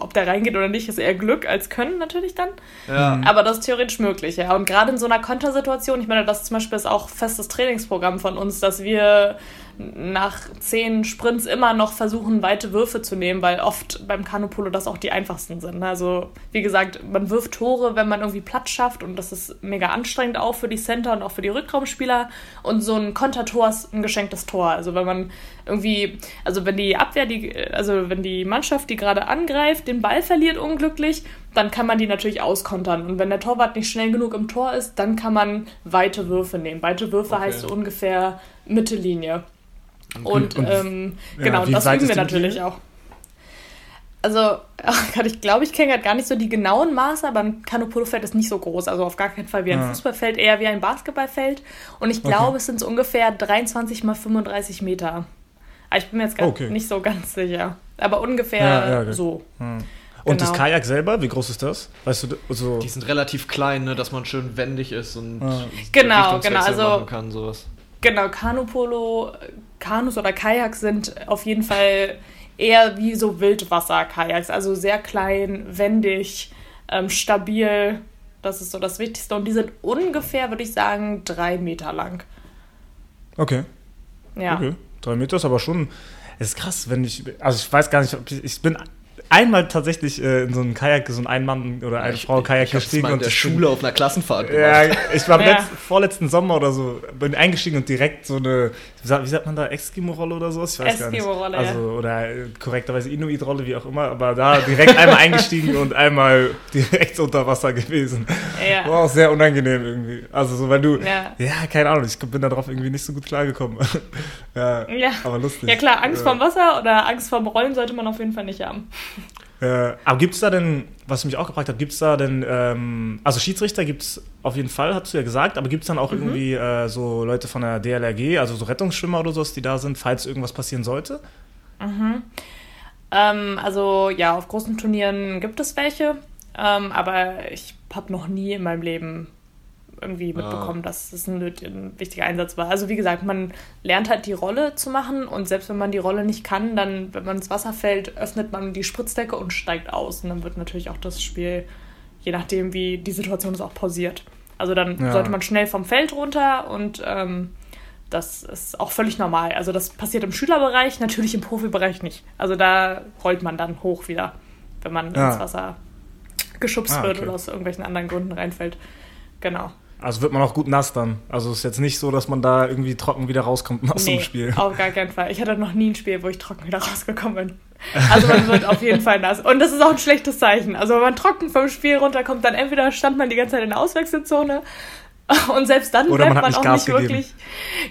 Ob der reingeht oder nicht, ist eher Glück als Können natürlich dann. Ja. Aber das ist theoretisch möglich, ja. Und gerade in so einer Kontersituation, ich meine, das zum Beispiel ist auch festes Trainingsprogramm von uns, dass wir nach zehn Sprints immer noch versuchen, weite Würfe zu nehmen, weil oft beim Kanupolo das auch die einfachsten sind. Also, wie gesagt, man wirft Tore, wenn man irgendwie Platz schafft und das ist mega anstrengend auch für die Center und auch für die Rückraumspieler. Und so ein Kontertor ist ein geschenktes Tor. Also, wenn man irgendwie, also wenn die Abwehr, die, also wenn die Mannschaft, die gerade angreift, den Ball verliert unglücklich, dann kann man die natürlich auskontern. Und wenn der Torwart nicht schnell genug im Tor ist, dann kann man weite Würfe nehmen. Weite Würfe okay. heißt ungefähr Mittellinie. Und, und ähm, ja, genau, das üben wir natürlich auch. Also, ich glaube, ich kenne halt gar nicht so die genauen Maße, aber ein Kanopolo-Feld ist nicht so groß. Also auf gar keinen Fall wie ein ja. Fußballfeld, eher wie ein Basketballfeld. Und ich glaube, okay. es sind so ungefähr 23 mal 35 Meter. Aber ich bin mir jetzt okay. nicht so ganz sicher. Aber ungefähr ja, ja, so. Hm. Und genau. das Kajak selber, wie groß ist das? Weißt du, so Die sind relativ klein, ne, dass man schön wendig ist und genau, genau, also machen kann, sowas. Genau, Kanupolo, Kanus oder Kajaks sind auf jeden Fall eher wie so Wildwasser-Kajaks, also sehr klein, wendig, ähm, stabil. Das ist so das Wichtigste. Und die sind ungefähr, würde ich sagen, drei Meter lang. Okay. Ja. Okay. Drei Meter ist aber schon. Es ist krass, wenn ich. Also ich weiß gar nicht, ob ich, ich bin einmal tatsächlich äh, in so einem Kajak, so ein Ein-Mann- oder eine Frau Kajak gestiegen. Ich in der Schule auf einer Klassenfahrt gemacht. Ja, ich war ja. vorletzten Sommer oder so, bin eingestiegen und direkt so eine, wie sagt man da, Eskimo-Rolle oder so? Ich weiß Eskimo-Rolle, gar nicht. Also, oder äh, korrekterweise Inuit-Rolle, wie auch immer, aber da direkt einmal eingestiegen und einmal direkt unter Wasser gewesen. Ja. War auch sehr unangenehm irgendwie. Also so, wenn du, ja, ja keine Ahnung, ich bin darauf irgendwie nicht so gut klargekommen. ja, ja, aber lustig. Ja klar, Angst vorm Wasser oder Angst vorm Rollen sollte man auf jeden Fall nicht haben. Äh, aber gibt es da denn, was mich auch gefragt hat, gibt es da denn, ähm, also Schiedsrichter gibt es auf jeden Fall, hast du ja gesagt, aber gibt es dann auch mhm. irgendwie äh, so Leute von der DLRG, also so Rettungsschwimmer oder sowas, die da sind, falls irgendwas passieren sollte? Mhm. Ähm, also ja, auf großen Turnieren gibt es welche, ähm, aber ich habe noch nie in meinem Leben irgendwie mitbekommen, ja. dass es ein, ein, wichtiger Einsatz war. Also wie gesagt, man lernt halt die Rolle zu machen und selbst wenn man die Rolle nicht kann, dann, wenn man ins Wasser fällt, öffnet man die Spritzdecke und steigt aus. Und dann wird natürlich auch das Spiel, je nachdem wie die Situation ist, auch pausiert. Also dann ja. sollte man schnell vom Feld runter und ähm, das ist auch völlig normal. Also das passiert im Schülerbereich, natürlich im Profibereich nicht. Also da rollt man dann hoch wieder, wenn man ja. ins Wasser geschubst ah, okay. wird oder aus irgendwelchen anderen Gründen reinfällt. Genau. Also wird man auch gut nass dann. Also ist jetzt nicht so, dass man da irgendwie trocken wieder rauskommt aus nee, dem Spiel. Auf gar keinen Fall. Ich hatte noch nie ein Spiel, wo ich trocken wieder rausgekommen bin. Also man wird auf jeden Fall nass. Und das ist auch ein schlechtes Zeichen. Also wenn man trocken vom Spiel runterkommt, dann entweder stand man die ganze Zeit in der Auswechselzone und selbst dann oder man, man auch Gas nicht gegeben. wirklich.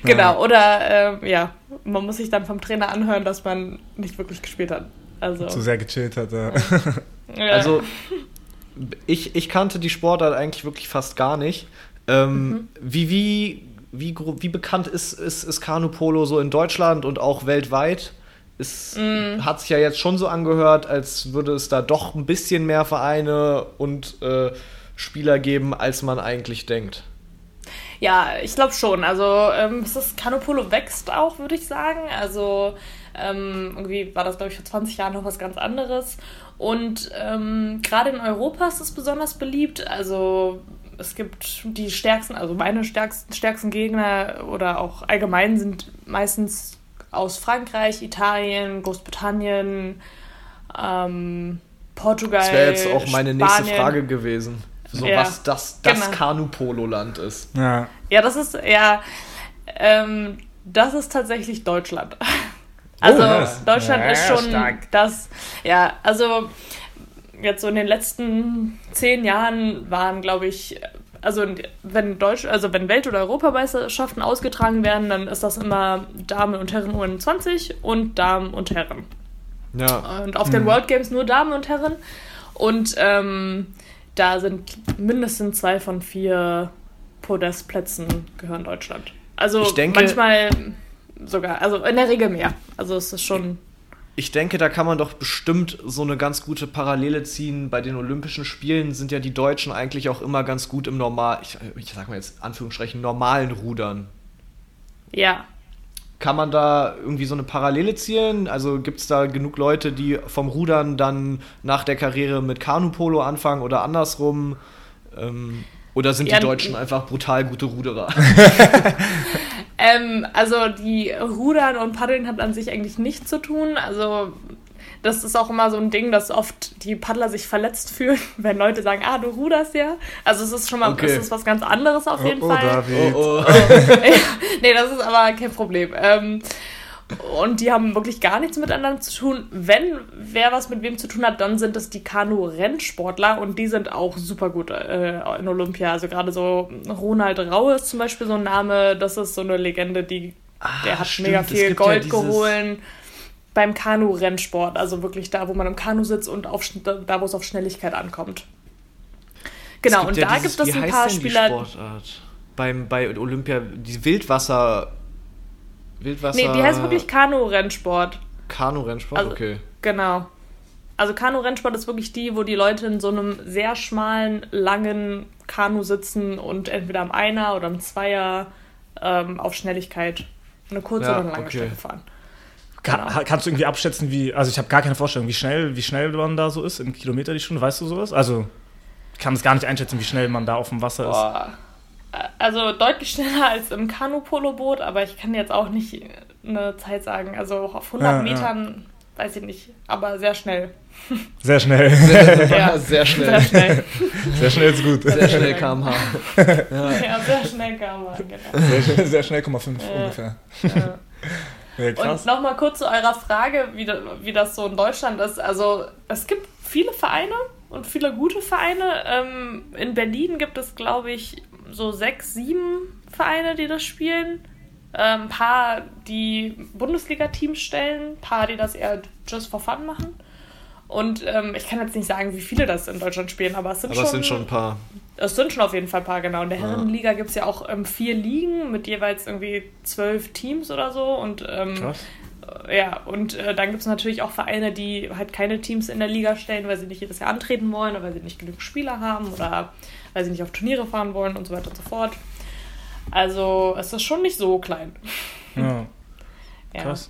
Genau. Ja. Oder äh, ja, man muss sich dann vom Trainer anhören, dass man nicht wirklich gespielt hat. Also, Zu sehr gechillt hat, ja. ja. Also ich, ich kannte die Sportart eigentlich wirklich fast gar nicht. Ähm, mhm. Wie, wie, wie, wie bekannt ist, ist, ist Kanu-Polo so in Deutschland und auch weltweit? Es mm. hat sich ja jetzt schon so angehört, als würde es da doch ein bisschen mehr Vereine und äh, Spieler geben, als man eigentlich denkt. Ja, ich glaube schon. Also ähm, es ist Kanopolo wächst auch, würde ich sagen. Also ähm, irgendwie war das, glaube ich, vor 20 Jahren noch was ganz anderes. Und ähm, gerade in Europa ist es besonders beliebt. Also es gibt die stärksten, also meine stärksten, stärksten Gegner oder auch allgemein sind meistens aus Frankreich, Italien, Großbritannien, ähm, Portugal. Das wäre jetzt auch meine Spanien. nächste Frage gewesen. So ja, was das, das genau. Kanu-Polo-Land ist. Ja. ja, das ist, ja, ähm, das ist tatsächlich Deutschland. Also oh, Deutschland ja, ist schon stark. das, ja, also jetzt so in den letzten zehn Jahren waren, glaube ich, also wenn Deutsch, also wenn Welt- oder Europameisterschaften ausgetragen werden, dann ist das immer Damen und Herren U21 und Damen und Herren. Ja. Und auf mhm. den World Games nur Damen und Herren. Und ähm, da sind mindestens zwei von vier Podestplätzen gehören Deutschland. Also denke, manchmal sogar, also in der Regel mehr. Also es ist schon ich denke, da kann man doch bestimmt so eine ganz gute Parallele ziehen. Bei den Olympischen Spielen sind ja die Deutschen eigentlich auch immer ganz gut im normal, ich, ich sag mal jetzt Anführungsstrichen, normalen Rudern. Ja. Kann man da irgendwie so eine Parallele ziehen? Also gibt es da genug Leute, die vom Rudern dann nach der Karriere mit Kanupolo anfangen oder andersrum? Ähm, oder sind ja, die Deutschen einfach brutal gute Ruderer? Ähm, also die Rudern und Paddeln hat an sich eigentlich nichts zu tun. Also das ist auch immer so ein Ding, dass oft die Paddler sich verletzt fühlen, wenn Leute sagen, ah, du ruderst ja. Also es ist schon mal okay. es ist was ganz anderes auf jeden oh, oh, Fall. David. Oh, oh. nee, das ist aber kein Problem. Ähm, und die haben wirklich gar nichts miteinander zu tun. Wenn wer was mit wem zu tun hat, dann sind es die Kanu-Rennsportler und die sind auch super gut äh, in Olympia. Also gerade so Ronald Rau ist zum Beispiel so ein Name, das ist so eine Legende, die ah, der hat stimmt, mega viel Gold ja geholt beim Kanu-Rennsport. Also wirklich da, wo man im Kanu sitzt und auf, da, wo es auf Schnelligkeit ankommt. Genau, und ja da dieses, gibt es ein paar Spieler. Sportart? Beim, bei Olympia, die Wildwasser. Wildwasser. Nee, die heißt wirklich Kanu-Rennsport. Kanu-Rennsport, also, okay. Genau. Also Kanu-Rennsport ist wirklich die, wo die Leute in so einem sehr schmalen, langen Kanu sitzen und entweder am Einer oder am Zweier ähm, auf Schnelligkeit eine kurze ja, oder eine lange okay. Strecke fahren. Genau. Kann, kannst du irgendwie abschätzen, wie, also ich habe gar keine Vorstellung, wie schnell, wie schnell man da so ist, in Kilometer die Stunde, weißt du sowas? Also ich kann es gar nicht einschätzen, wie schnell man da auf dem Wasser Boah. ist also deutlich schneller als im Kanu-Polo-Boot, aber ich kann jetzt auch nicht eine Zeit sagen. Also auf 100 ja, Metern, ja. weiß ich nicht, aber sehr schnell. Sehr schnell. Sehr, sehr, ja, sehr schnell. Sehr schnell. sehr schnell ist gut. Sehr schnell kmh. Ja, ja sehr schnell kmh, genau. Sehr, schnell, sehr schnell 5 ungefähr. Ja, und nochmal kurz zu eurer Frage, wie, wie das so in Deutschland ist. Also es gibt viele Vereine und viele gute Vereine. Ähm, in Berlin gibt es, glaube ich, so sechs, sieben Vereine, die das spielen. Ein ähm, paar, die Bundesliga-Teams stellen, ein paar, die das eher just for fun machen. Und ähm, ich kann jetzt nicht sagen, wie viele das in Deutschland spielen, aber es sind, aber schon, es sind schon ein paar. Es sind schon auf jeden Fall ein paar, genau. In der Herrenliga gibt es ja auch ähm, vier Ligen mit jeweils irgendwie zwölf Teams oder so. Und ähm, Krass. Ja, und äh, dann gibt es natürlich auch Vereine, die halt keine Teams in der Liga stellen, weil sie nicht jedes Jahr antreten wollen oder weil sie nicht genug Spieler haben oder weil sie nicht auf Turniere fahren wollen und so weiter und so fort. Also es ist schon nicht so klein. Ja. ja. Krass.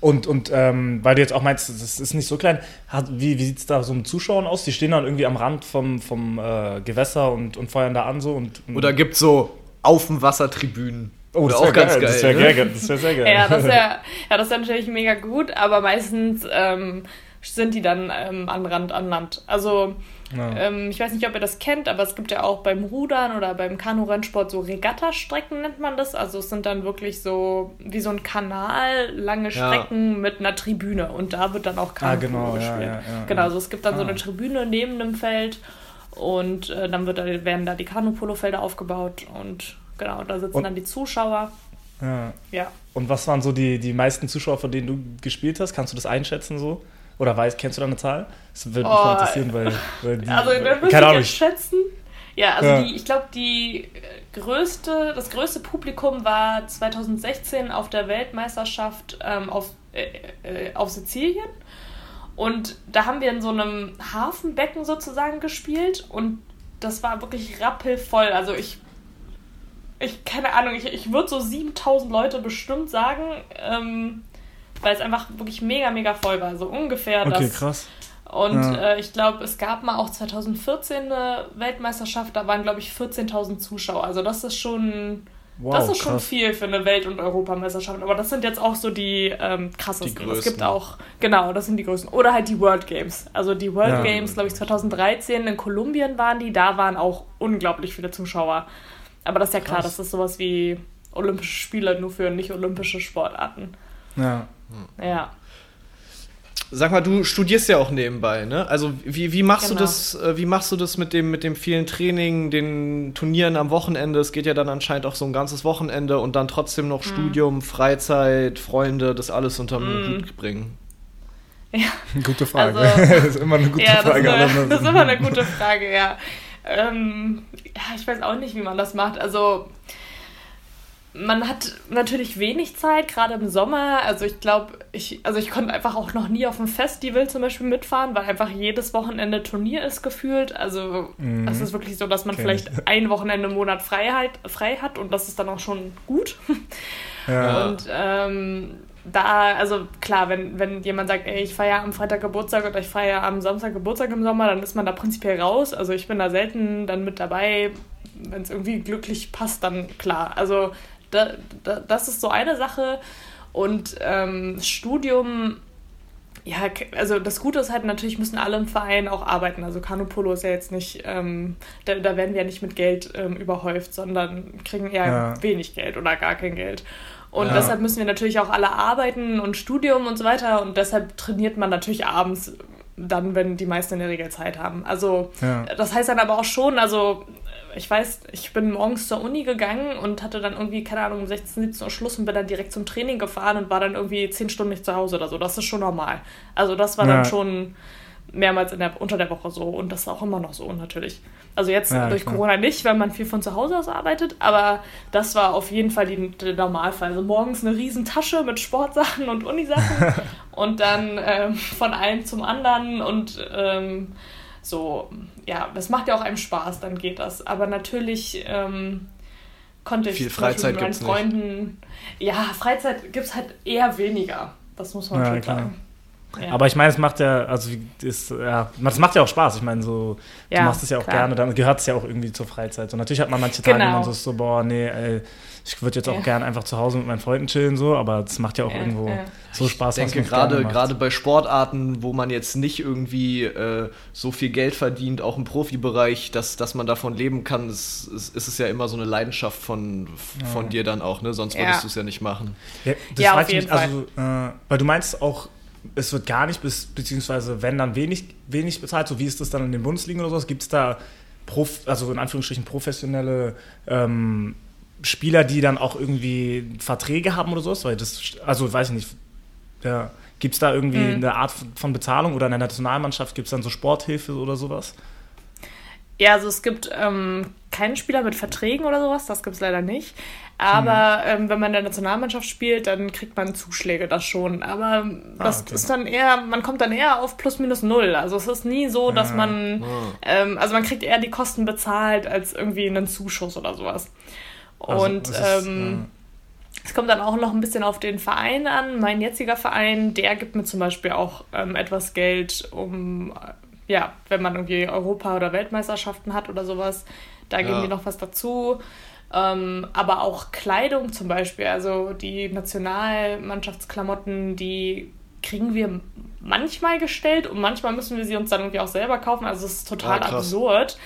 Und, und ähm, weil du jetzt auch meinst, das ist nicht so klein, hat, wie, wie sieht es da so mit Zuschauern aus? Die stehen dann irgendwie am Rand vom, vom äh, Gewässer und, und feuern da an so und, und Oder gibt es so auf dem Wasser Tribünen? Oh, das wäre ganz geil. Das wäre ne? geil. Das wär sehr geil. ja, das wäre ja, wär natürlich mega gut, aber meistens ähm, sind die dann ähm, an Rand an Land. Also ja. ähm, ich weiß nicht, ob ihr das kennt, aber es gibt ja auch beim Rudern oder beim Kanu-Rennsport so Regattastrecken nennt man das. Also es sind dann wirklich so wie so ein Kanal, lange Strecken ja. mit einer Tribüne und da wird dann auch Kanu ah, genau, gespielt. Ja, genau, also es gibt dann ah. so eine Tribüne neben dem Feld und äh, dann wird, werden da die Kanu-Polo-Felder aufgebaut und genau, da sitzen und, dann die Zuschauer. Ja. ja. Und was waren so die, die meisten Zuschauer, von denen du gespielt hast? Kannst du das einschätzen so? Oder weißt, kennst du da eine Zahl? Das würde mich oh, interessieren, weil, weil die, Also, dann würde ich jetzt schätzen. Ja, also ja. Die, ich glaube, die äh, größte, das größte Publikum war 2016 auf der Weltmeisterschaft ähm, auf, äh, äh, auf Sizilien. Und da haben wir in so einem Hafenbecken sozusagen gespielt und das war wirklich rappelvoll. Also ich, ich keine Ahnung, ich, ich würde so 7000 Leute bestimmt sagen. Ähm, weil es einfach wirklich mega, mega voll war. So ungefähr okay, das. Okay, krass. Und ja. äh, ich glaube, es gab mal auch 2014 eine Weltmeisterschaft, da waren, glaube ich, 14.000 Zuschauer. Also das ist schon, wow, das ist krass. schon viel für eine Welt- und Europameisterschaft. Aber das sind jetzt auch so die ähm, krassesten. Die es gibt auch, genau, das sind die größten. Oder halt die World Games. Also die World ja. Games, glaube ich, 2013 in Kolumbien waren die, da waren auch unglaublich viele Zuschauer. Aber das ist ja klar, krass. das ist sowas wie Olympische Spiele, nur für nicht-olympische Sportarten. Ja. Ja. Sag mal, du studierst ja auch nebenbei, ne? Also wie, wie machst genau. du das, äh, wie machst du das mit dem, mit dem vielen Training, den Turnieren am Wochenende? Es geht ja dann anscheinend auch so ein ganzes Wochenende und dann trotzdem noch mhm. Studium, Freizeit, Freunde, das alles unter mhm. Hut bringen. Ja. Gute Frage. Also, das ist immer eine gute ja, Frage. Das ist, eine, das ist immer eine gute Frage, ja. Ähm, ja, ich weiß auch nicht, wie man das macht. Also man hat natürlich wenig Zeit, gerade im Sommer. Also ich glaube, ich, also ich konnte einfach auch noch nie auf ein Festival zum Beispiel mitfahren, weil einfach jedes Wochenende Turnier ist gefühlt. Also mhm. es ist wirklich so, dass man okay. vielleicht ein Wochenende im Monat Freiheit, frei hat und das ist dann auch schon gut. Ja. Und ähm, da, also klar, wenn, wenn jemand sagt, ey, ich feiere am Freitag Geburtstag oder ich feiere am Samstag Geburtstag im Sommer, dann ist man da prinzipiell raus. Also ich bin da selten dann mit dabei. Wenn es irgendwie glücklich passt, dann klar. Also da, da, das ist so eine Sache. Und ähm, Studium, ja, also das Gute ist halt, natürlich müssen alle im Verein auch arbeiten. Also Kanupolo ist ja jetzt nicht, ähm, da, da, werden wir ja nicht mit Geld ähm, überhäuft, sondern kriegen eher ja. wenig Geld oder gar kein Geld. Und ja. deshalb müssen wir natürlich auch alle arbeiten und Studium und so weiter. Und deshalb trainiert man natürlich abends dann, wenn die meisten in der Regel Zeit haben. Also ja. das heißt dann aber auch schon, also ich weiß, ich bin morgens zur Uni gegangen und hatte dann irgendwie, keine Ahnung, um 16, 17 Uhr Schluss und bin dann direkt zum Training gefahren und war dann irgendwie 10 Stunden nicht zu Hause oder so. Das ist schon normal. Also das war ja. dann schon mehrmals in der, unter der Woche so und das ist auch immer noch so natürlich. Also jetzt ja, durch klar. Corona nicht, weil man viel von zu Hause aus arbeitet, aber das war auf jeden Fall die, der Normalfall. Also morgens eine riesen Tasche mit Sportsachen und Unisachen und dann ähm, von einem zum anderen und ähm, so, ja, das macht ja auch einem Spaß, dann geht das. Aber natürlich ähm, konnte ich Viel Freizeit mit meinen Freunden. Nicht. Ja, Freizeit gibt es halt eher weniger. Das muss man ja, schon klar. sagen. Ja. Aber ich meine, es macht ja, also ist, ja, das macht ja auch Spaß. Ich meine, so, ja, du machst es ja auch klar. gerne, dann gehört es ja auch irgendwie zur Freizeit. Und natürlich hat man manche Tage, genau. wo man so ist, so, boah, nee, ey, ich würde jetzt auch ja. gerne einfach zu Hause mit meinen Freunden chillen, so, aber es macht ja auch irgendwo so Spaß. Ich denke, gerade, gerade bei Sportarten, wo man jetzt nicht irgendwie äh, so viel Geld verdient, auch im Profibereich, dass, dass man davon leben kann, ist, ist, ist es ja immer so eine Leidenschaft von, von dir dann auch, ne? Sonst würdest du es ja nicht machen. Ja, das ja auf jeden mich, Fall. Also, äh, weil du meinst auch, es wird gar nicht, bis, beziehungsweise wenn dann wenig, wenig bezahlt, so wie ist das dann in den Bundesligen oder sowas, gibt es da, Prof, also in Anführungsstrichen professionelle ähm, Spieler, die dann auch irgendwie Verträge haben oder sowas? Weil das, also weiß ich nicht, ja, gibt es da irgendwie mhm. eine Art von Bezahlung oder in der Nationalmannschaft gibt es dann so Sporthilfe oder sowas? Ja, also es gibt ähm, keinen Spieler mit Verträgen oder sowas, das gibt es leider nicht. Aber hm. ähm, wenn man in der Nationalmannschaft spielt, dann kriegt man Zuschläge, das schon. Aber ah, das okay. ist dann eher, man kommt dann eher auf plus minus null. Also es ist nie so, dass ja. man, oh. ähm, also man kriegt eher die Kosten bezahlt als irgendwie einen Zuschuss oder sowas. Also, Und ist, ähm, es kommt dann auch noch ein bisschen auf den Verein an. Mein jetziger Verein, der gibt mir zum Beispiel auch ähm, etwas Geld, um, ja, wenn man irgendwie Europa- oder Weltmeisterschaften hat oder sowas, da ja. geben die noch was dazu. Ähm, aber auch Kleidung zum Beispiel, also die Nationalmannschaftsklamotten, die kriegen wir manchmal gestellt und manchmal müssen wir sie uns dann irgendwie auch selber kaufen. Also es ist total ja, absurd.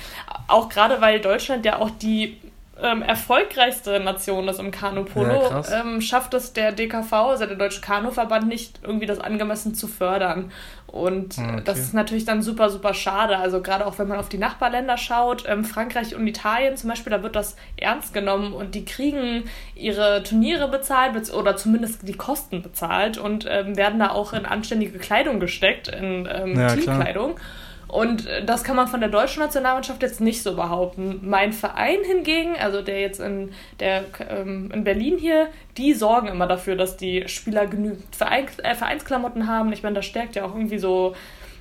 Auch gerade weil Deutschland ja auch die ähm, erfolgreichste Nation ist im Kanupolo, ja, ähm, schafft es der DKV, also der Deutsche Kanuverband, nicht irgendwie das angemessen zu fördern. Und ah, okay. das ist natürlich dann super, super schade. Also gerade auch wenn man auf die Nachbarländer schaut, ähm, Frankreich und Italien zum Beispiel, da wird das ernst genommen und die kriegen ihre Turniere bezahlt oder zumindest die Kosten bezahlt und ähm, werden da auch in anständige Kleidung gesteckt, in ähm, ja, Teamkleidung. Klar. Und das kann man von der deutschen Nationalmannschaft jetzt nicht so behaupten. Mein Verein hingegen, also der jetzt in, der, ähm, in Berlin hier, die sorgen immer dafür, dass die Spieler genügend Vereins, äh, Vereinsklamotten haben. Ich meine, das stärkt ja auch irgendwie so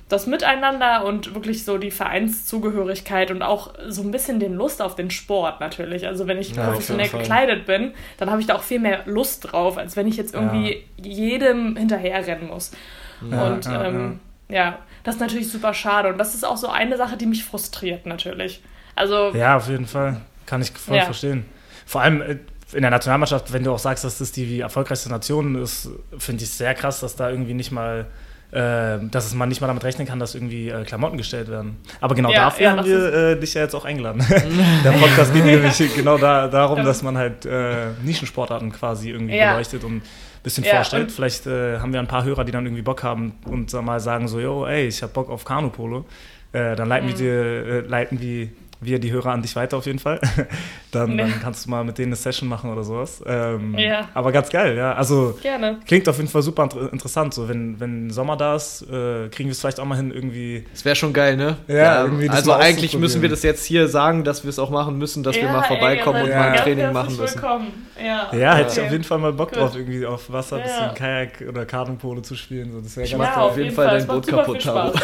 das Miteinander und wirklich so die Vereinszugehörigkeit und auch so ein bisschen den Lust auf den Sport natürlich. Also wenn ich ja, professionell gekleidet bin, dann habe ich da auch viel mehr Lust drauf, als wenn ich jetzt irgendwie ja. jedem hinterherrennen muss. Ja, und ähm, ja, das ist natürlich super schade. Und das ist auch so eine Sache, die mich frustriert, natürlich. Also. Ja, auf jeden Fall. Kann ich voll ja. verstehen. Vor allem äh, in der Nationalmannschaft, wenn du auch sagst, dass das die erfolgreichste Nation ist, finde ich sehr krass, dass da irgendwie nicht mal dass man nicht mal damit rechnen kann, dass irgendwie äh, Klamotten gestellt werden. Aber genau ja, dafür ja, haben wir äh, dich ja jetzt auch eingeladen. Der Podcast geht nämlich genau da, darum, dass man halt äh, Nischensportarten quasi irgendwie ja. beleuchtet und bisschen ja, vorstellt. Vielleicht äh, haben wir ein paar Hörer, die dann irgendwie Bock haben und mal sagen so, yo, ey, ich hab Bock auf Kanupolo. Äh, dann leiten, mhm. wir dir, äh, leiten wir wir die Hörer an dich weiter auf jeden Fall. dann, nee. dann, kannst du mal mit denen eine Session machen oder sowas. Ähm, ja. Aber ganz geil, ja. Also Gerne. klingt auf jeden Fall super interessant. So, wenn, wenn Sommer da ist, äh, kriegen wir es vielleicht auch mal hin, irgendwie. Das wäre schon geil, ne? Ja, ja Also eigentlich müssen wir das jetzt hier sagen, dass wir es auch machen müssen, dass ja, wir mal vorbeikommen ey, und mal ein Training machen müssen. Ja, ja hätte ich auf jeden Fall mal Bock drauf, irgendwie auf Wasser ein bisschen Kajak oder Kartenpolo zu spielen. So, das ich mach auf jeden Fall dein Boot kaputt, Tabo.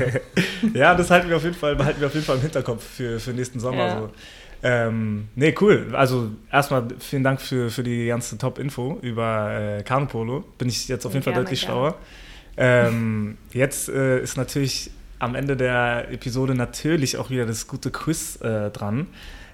ja, das halten wir auf jeden Fall, behalten wir auf jeden Fall im Hinterkopf für, für nächsten Sommer. Ja. So. Ähm, nee, cool. Also erstmal vielen Dank für, für die ganze Top-Info über äh, Kanupolo. Bin ich jetzt auf jeden Fall deutlich schlauer. Ähm, jetzt äh, ist natürlich am Ende der Episode natürlich auch wieder das gute Quiz äh, dran,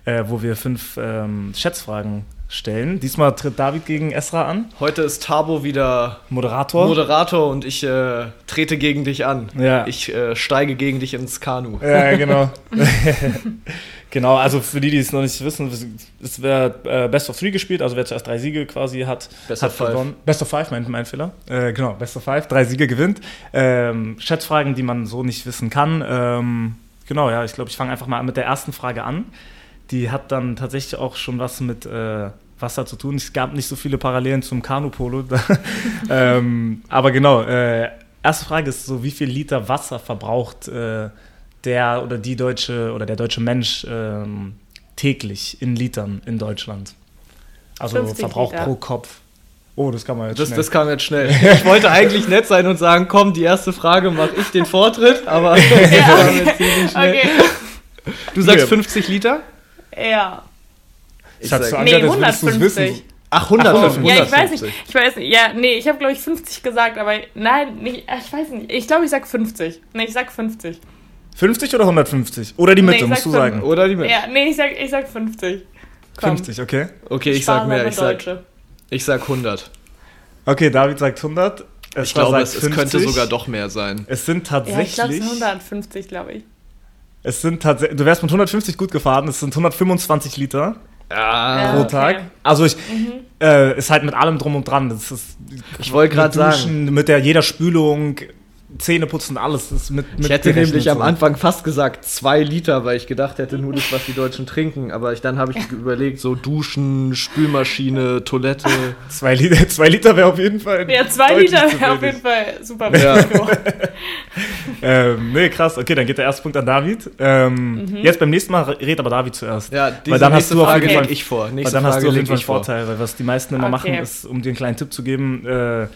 äh, wo wir fünf ähm, Schätzfragen stellen. Diesmal tritt David gegen Esra an. Heute ist Tabo wieder Moderator. Moderator und ich äh, trete gegen dich an. Ja. Ich äh, steige gegen dich ins Kanu. Ja, genau. genau, also für die, die es noch nicht wissen, es wäre äh, Best of Three gespielt, also wer zuerst drei Siege quasi hat, Best hat of gewonnen. Five. Best of Five, mein, mein Fehler. Äh, genau, Best of Five, drei Siege gewinnt. Ähm, Schätzfragen, die man so nicht wissen kann. Ähm, genau, ja, ich glaube, ich fange einfach mal mit der ersten Frage an die hat dann tatsächlich auch schon was mit äh, Wasser zu tun. Es gab nicht so viele Parallelen zum Kanupolo. ähm, aber genau, äh, erste Frage ist so, wie viel Liter Wasser verbraucht äh, der oder die deutsche oder der deutsche Mensch ähm, täglich in Litern in Deutschland? Also Verbrauch Liter. pro Kopf. Oh, das kann man jetzt das, schnell. Das kam jetzt schnell. Ich wollte eigentlich nett sein und sagen, komm, die erste Frage mache ich den Vortritt, aber ja, okay. okay. Du sagst 50 Liter? Ja. Ich sag, so nee, 150. Ach, 150. Ja, ich weiß nicht. Ich weiß nicht. Ja, nee, ich habe glaube ich 50 gesagt, aber nein, nicht, ich weiß nicht. Ich glaube, ich sag 50. Nee, ich sag 50. 50 oder 150? Oder die Mitte, nee, musst du sagen. Oder die Mitte. Ja, nee, ich sag, ich sag 50. Komm. 50, okay. Okay, ich sag mehr. Ich sag, ich sag 100. Okay, David sagt 100. Es ich glaube, es, es, könnte sogar doch mehr sein. Es sind tatsächlich. Ja, ich glaube, es sind 150, glaube ich. Es sind tatsächlich, du wärst mit 150 gut gefahren, es sind 125 Liter. Ja, pro Tag. Okay. Also ich mhm. äh, ist halt mit allem drum und dran. Das ist, ich wollte gerade sagen, mit der jeder Spülung, Zähne putzen, alles ist mit, mit Ich hätte nämlich so. am Anfang fast gesagt zwei Liter, weil ich gedacht hätte, nur das, was die Deutschen trinken. Aber ich, dann habe ich überlegt, so Duschen, Spülmaschine, Toilette. zwei Liter, zwei Liter wäre auf jeden Fall. Ja, zwei Liter wäre auf jeden Fall super. Ja. ähm, nee, krass. Okay, dann geht der erste Punkt an David. Ähm, mhm. Jetzt beim nächsten Mal redet aber David zuerst. Ja, diese weil dann hast du auf jeden Fall ich vor. Nächste weil dann Frage hast du auf jeden Fall einen Vorteil, weil was die meisten immer okay. machen, ist, um dir einen kleinen Tipp zu geben, äh,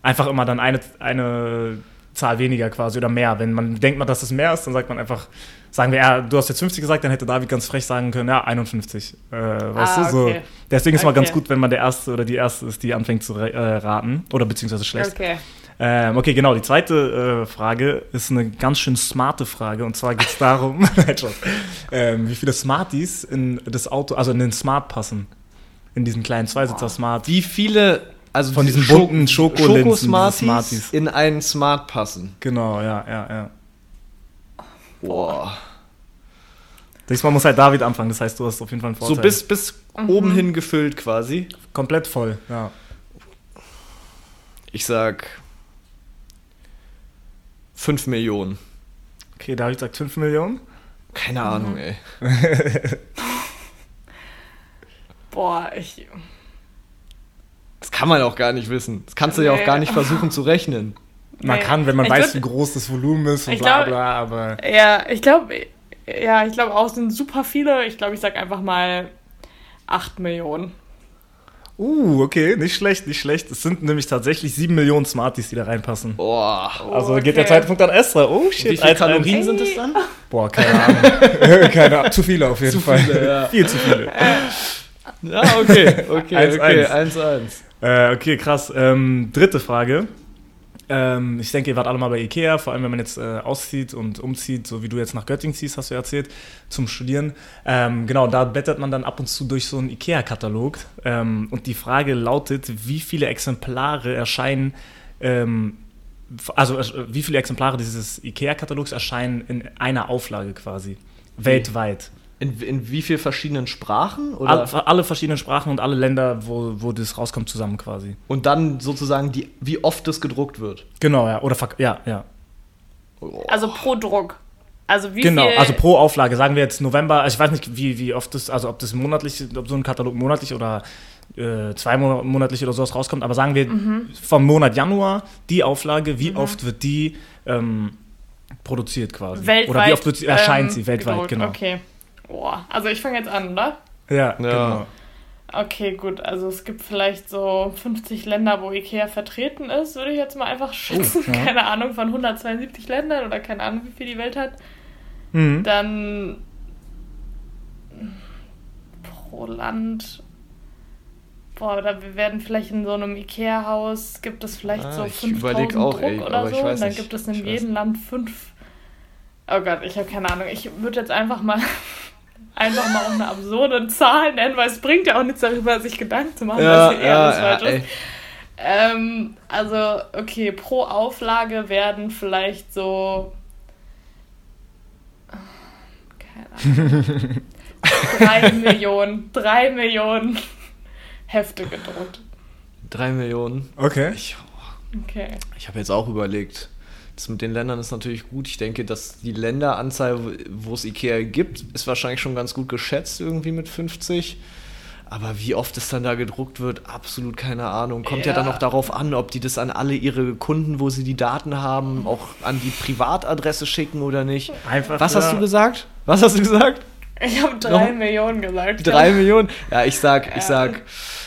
einfach immer dann eine, eine Zahl weniger quasi oder mehr. Wenn man denkt, man, dass es mehr ist, dann sagt man einfach, sagen wir, ja, du hast jetzt 50 gesagt, dann hätte David ganz frech sagen können, ja, 51. Äh, weißt ah, du, so. Okay. Deswegen ist es okay. mal ganz gut, wenn man der Erste oder die Erste ist, die anfängt zu äh, raten oder beziehungsweise schlecht. Okay. Ähm, okay, genau. Die zweite äh, Frage ist eine ganz schön smarte Frage. Und zwar geht es darum, ähm, wie viele Smarties in das Auto, also in den Smart passen. In diesen kleinen Zweisitzer-Smart. Wie viele, also von diesen bunten Schokolinsen, Schoko in einen Smart passen? Genau, ja, ja, ja. Boah. Diesmal muss halt David anfangen, das heißt, du hast auf jeden Fall einen Vorteil. So bis, bis mhm. oben hin gefüllt quasi. Komplett voll, ja. Ich sag 5 Millionen. Okay, David sagt 5 Millionen. Keine mhm. Ahnung, ey. Boah, ich. Das kann man auch gar nicht wissen. Das kannst du nee. ja auch gar nicht versuchen zu rechnen. Man nee. kann, wenn man ich weiß, würd, wie groß das Volumen ist und bla bla, aber. Ja, ich glaube, ja, ich glaube auch, sind super viele. Ich glaube, ich sag einfach mal 8 Millionen. Uh, okay, nicht schlecht, nicht schlecht. Es sind nämlich tatsächlich 7 Millionen Smarties, die da reinpassen. Boah. Also okay. geht der Zeitpunkt an Esra. Oh shit. Wie viele Kalorien sind es dann? Boah, keine Ahnung. keine Ahnung. Zu viele auf jeden zu Fall. Viele, ja. Viel zu viele. Ja, okay, okay, 1, okay, 1-1. Äh, okay, krass. Ähm, dritte Frage. Ähm, ich denke, ihr wart alle mal bei Ikea, vor allem wenn man jetzt äh, auszieht und umzieht, so wie du jetzt nach Göttingen ziehst, hast du erzählt, zum Studieren. Ähm, genau, da blättert man dann ab und zu durch so einen Ikea-Katalog. Ähm, und die Frage lautet, wie viele Exemplare erscheinen, ähm, also äh, wie viele Exemplare dieses Ikea-Katalogs erscheinen in einer Auflage quasi, weltweit? In, in wie vielen verschiedenen Sprachen? Oder? Alle, alle, verschiedenen Sprachen und alle Länder, wo, wo das rauskommt, zusammen quasi. Und dann sozusagen, die, wie oft es gedruckt wird. Genau, ja. Oder ja, ja. Also pro Druck. Also wie genau, viel also pro Auflage. Sagen wir jetzt November, also ich weiß nicht, wie, wie oft das, also ob das monatlich, ob so ein Katalog monatlich oder äh, zweimonatlich oder sowas rauskommt, aber sagen wir mhm. vom Monat Januar die Auflage, wie mhm. oft wird die ähm, produziert quasi? Weltweit. Oder wie oft wird sie, erscheint ähm, sie weltweit, gedruckt. genau. Okay. Boah, also ich fange jetzt an, oder? Ja, ja, genau. Okay, gut. Also es gibt vielleicht so 50 Länder, wo Ikea vertreten ist, würde ich jetzt mal einfach schätzen. Oh, ja. Keine Ahnung, von 172 Ländern oder keine Ahnung, wie viel die Welt hat. Mhm. Dann pro Land. Boah, da werden vielleicht in so einem Ikea-Haus gibt es vielleicht ah, so 5000 auch, Druck ey, oder so. Und dann nicht. gibt es in jedem Land fünf. Oh Gott, ich habe keine Ahnung. Ich würde jetzt einfach mal einfach mal auch eine absurde Zahl nennen, weil es bringt ja auch nichts darüber, sich Gedanken zu machen, ja, was hier ja, eher ja, falsch ist. Ähm, also, okay, pro Auflage werden vielleicht so. Keine Ahnung. drei Millionen, drei Millionen Hefte gedruckt. Drei Millionen? Okay. Ich, okay. ich habe jetzt auch überlegt, das mit den Ländern ist natürlich gut. Ich denke, dass die Länderanzahl, wo es Ikea gibt, ist wahrscheinlich schon ganz gut geschätzt, irgendwie mit 50. Aber wie oft es dann da gedruckt wird, absolut keine Ahnung. Kommt ja. ja, dann noch darauf an, ob die das an alle ihre Kunden, wo sie die Daten haben, auch an die Privatadresse schicken oder nicht. Einfach, Was ja. hast du gesagt? Was hast du gesagt? Ich habe drei noch? Millionen gesagt. Drei ja. Millionen? Ja, ich sag, ich sag,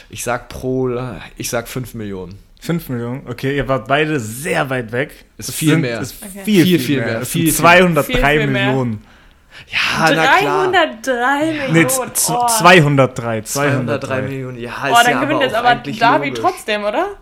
ich sag pro, ich sag fünf Millionen. 5 Millionen, okay, ihr wart beide sehr weit weg. Ist viel sind, mehr. Ist okay. viel, viel, viel, mehr. mehr. Viel, 203 viel, viel Millionen. Mehr. Ja, 303 Millionen. Nee, oh. 203. 203 Millionen, ja. Oh, dann ja gewinnt jetzt aber Davi trotzdem, oder?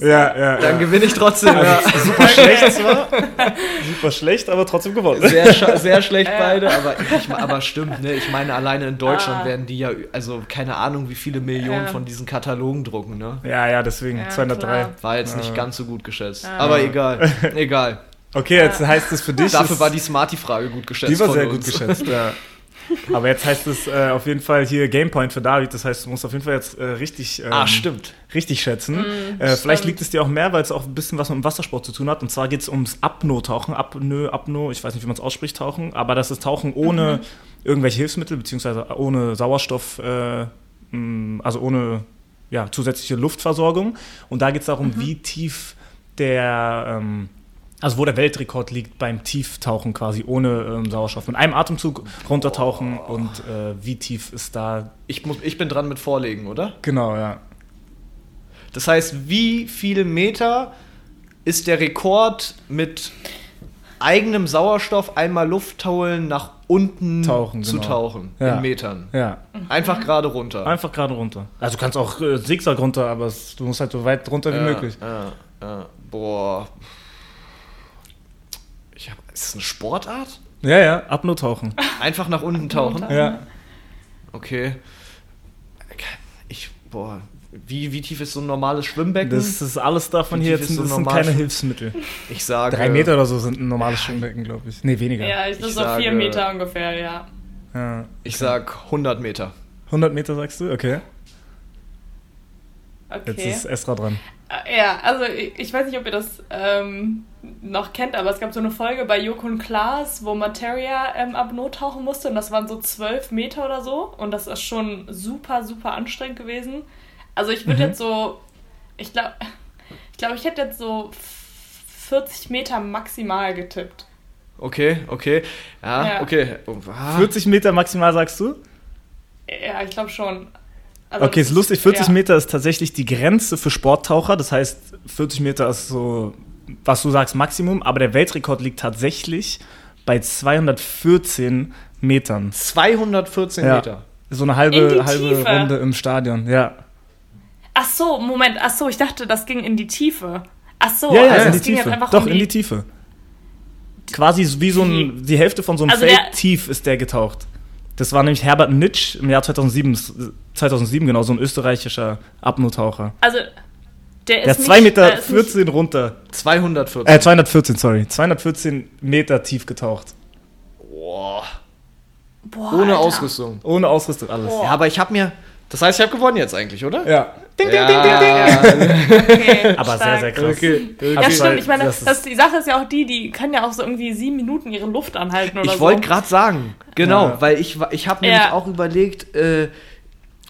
Ja, ja. Dann gewinne ich trotzdem. Ja. Super schlecht zwar. Super schlecht, aber trotzdem gewonnen. Sehr, sehr schlecht beide, aber, ich, aber stimmt, ne? Ich meine, alleine in Deutschland ah. werden die ja, also keine Ahnung, wie viele Millionen ja. von diesen Katalogen drucken, ne? Ja, ja, deswegen ja, 203. Klar. War jetzt nicht ganz so gut geschätzt. Aber egal, egal. Okay, jetzt heißt es für dich. Dafür war die Smarty-Frage gut geschätzt. Die war sehr uns. gut geschätzt, ja. Aber jetzt heißt es äh, auf jeden Fall hier Gamepoint für David. Das heißt, du musst auf jeden Fall jetzt äh, richtig, ähm, ah, stimmt. richtig schätzen. Mm, äh, vielleicht liegt es dir auch mehr, weil es auch ein bisschen was mit dem Wassersport zu tun hat. Und zwar geht es ums Apno-Tauchen. Apnö, Apno, ich weiß nicht, wie man es ausspricht, Tauchen. Aber das ist Tauchen ohne mhm. irgendwelche Hilfsmittel, beziehungsweise ohne Sauerstoff, äh, mm, also ohne ja, zusätzliche Luftversorgung. Und da geht es darum, mhm. wie tief der. Ähm, also wo der Weltrekord liegt beim Tieftauchen quasi ohne ähm, Sauerstoff. Mit einem Atemzug runtertauchen oh. und äh, wie tief ist da. Ich, muss, ich bin dran mit Vorlegen, oder? Genau, ja. Das heißt, wie viele Meter ist der Rekord mit eigenem Sauerstoff einmal Luft holen nach unten Tauchen, zu genau. tauchen Ja. in Metern. Ja, Einfach gerade runter. einfach gerade runter. Also du kannst auch äh, Zigzag runter, aber es, du musst halt so weit runter wie Ja, möglich. Ja, ja. Boah. Ist das eine Sportart? Ja, ja, Apnoe-Tauchen. Einfach nach unten tauchen? Ja. Okay. Ich, boah. Wie, wie tief ist so ein normales Schwimmbecken? Das ist alles davon Wie hier jetzt, ist so das sind keine? Hilfsmittel. ich sage. Drei Meter oder so sind ein normales Schwimmbecken, glaube ich. Nee, weniger. Ja, ich, das Ich ist so vier sage- Meter ungefähr, ja. Ja. Ich sag 100 Meter. 100 Meter sagst du? Okay. Jetzt Okay. ist Esra dran. Äh, Ja, also ich, ich weiß nicht, ob ihr das ähm, noch kennt, aber es gab so eine Folge bei Joko und Klaas, wo Materia ähm, Apnoe tauchen musste und das waren so zwölf Meter oder so und das ist schon super, super anstrengend gewesen. Also ich würde Mhm. jetzt so, ich glaube, ich glaube, ich hätte jetzt so 40 Meter maximal getippt. Okay, okay. Ja, Ja. okay. Ah. 40 Meter maximal sagst du? Ja, ich glaube schon. Also Okay, ist lustig. 40 ja. Meter ist tatsächlich die Grenze für Sporttaucher. Das heißt, 40 Meter ist so, was du sagst, Maximum. Aber der Weltrekord liegt tatsächlich bei 214 Metern. 214 Ja. Meter. So eine In halbe, die halbe Tiefe. Runde im Stadion. Ja. Ach so, Moment, ach so, ich dachte, das ging in die Tiefe. Ach so, ja, ja, also in die es ging Tiefe. jetzt einfach Doch, um in die Tiefe. Quasi wie so ein, die Hälfte von so einem Also Feld tief ist der getaucht. Das war nämlich Herbert Nitsch im Jahr 2007, das- 2007 genau, so ein österreichischer Apnoe-Taucher. Also, der ist Der ist nicht, 2 Meter ist nicht- 14 runter. 214. Äh, 214, sorry. 214 Meter tief getaucht. Boah. Boah, Ohne Alter. Ausrüstung. Ohne Ausrüstung, alles. Boah. Ja, aber ich habe mir. Das heißt, ich habe gewonnen jetzt eigentlich, oder? Ja. Ding, ding, Ja. ding, ding, ding. Okay, Aber sehr, stark. sehr krass. Okay. Ja, stimmt. Ich meine, das das ist- die Sache ist ja auch die, die können ja auch so irgendwie sieben Minuten ihre Luft anhalten oder Ich so. wollte gerade sagen, genau, Ja. weil ich, ich habe nämlich Ja. auch überlegt, äh,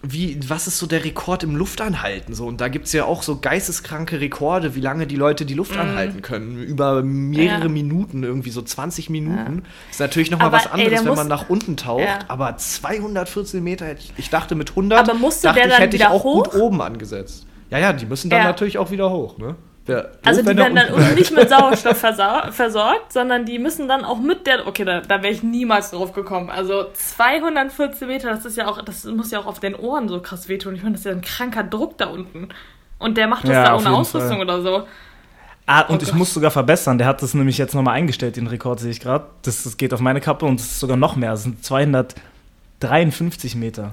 wie, was ist so der Rekord im Luftanhalten? So, und da gibt es ja auch so geisteskranke Rekorde, wie lange die Leute die Luft anhalten können. Über mehrere. Ja. Minuten, irgendwie so 20 Minuten. Ist natürlich nochmal was ey, anderes, der wenn man nach unten taucht. Ja. Aber 214 Meter, hätte ich, ich dachte mit 100, Aber musste dachte der ich, dann hätte ich auch gut hoch? oben angesetzt. Ja, ja, die müssen dann Ja. natürlich auch wieder hoch. Ne? Doof, Also die er werden dann unten nicht mit Sauerstoff versorgt, sondern die müssen dann auch mit der. Okay, da, da wäre ich niemals drauf gekommen. Also 214 Meter, das ist ja auch, das muss ja auch auf den Ohren so krass wehtun. Ich meine, das ist ja ein kranker Druck da unten. Und der macht das Ja, da ohne Ausrüstung Fall. oder so. Ah, und Oh ich Gott. muss sogar verbessern. Der hat das nämlich jetzt nochmal eingestellt, den Rekord sehe ich gerade. Das, das geht auf meine Kappe und es ist sogar noch mehr. Es sind 253 Meter.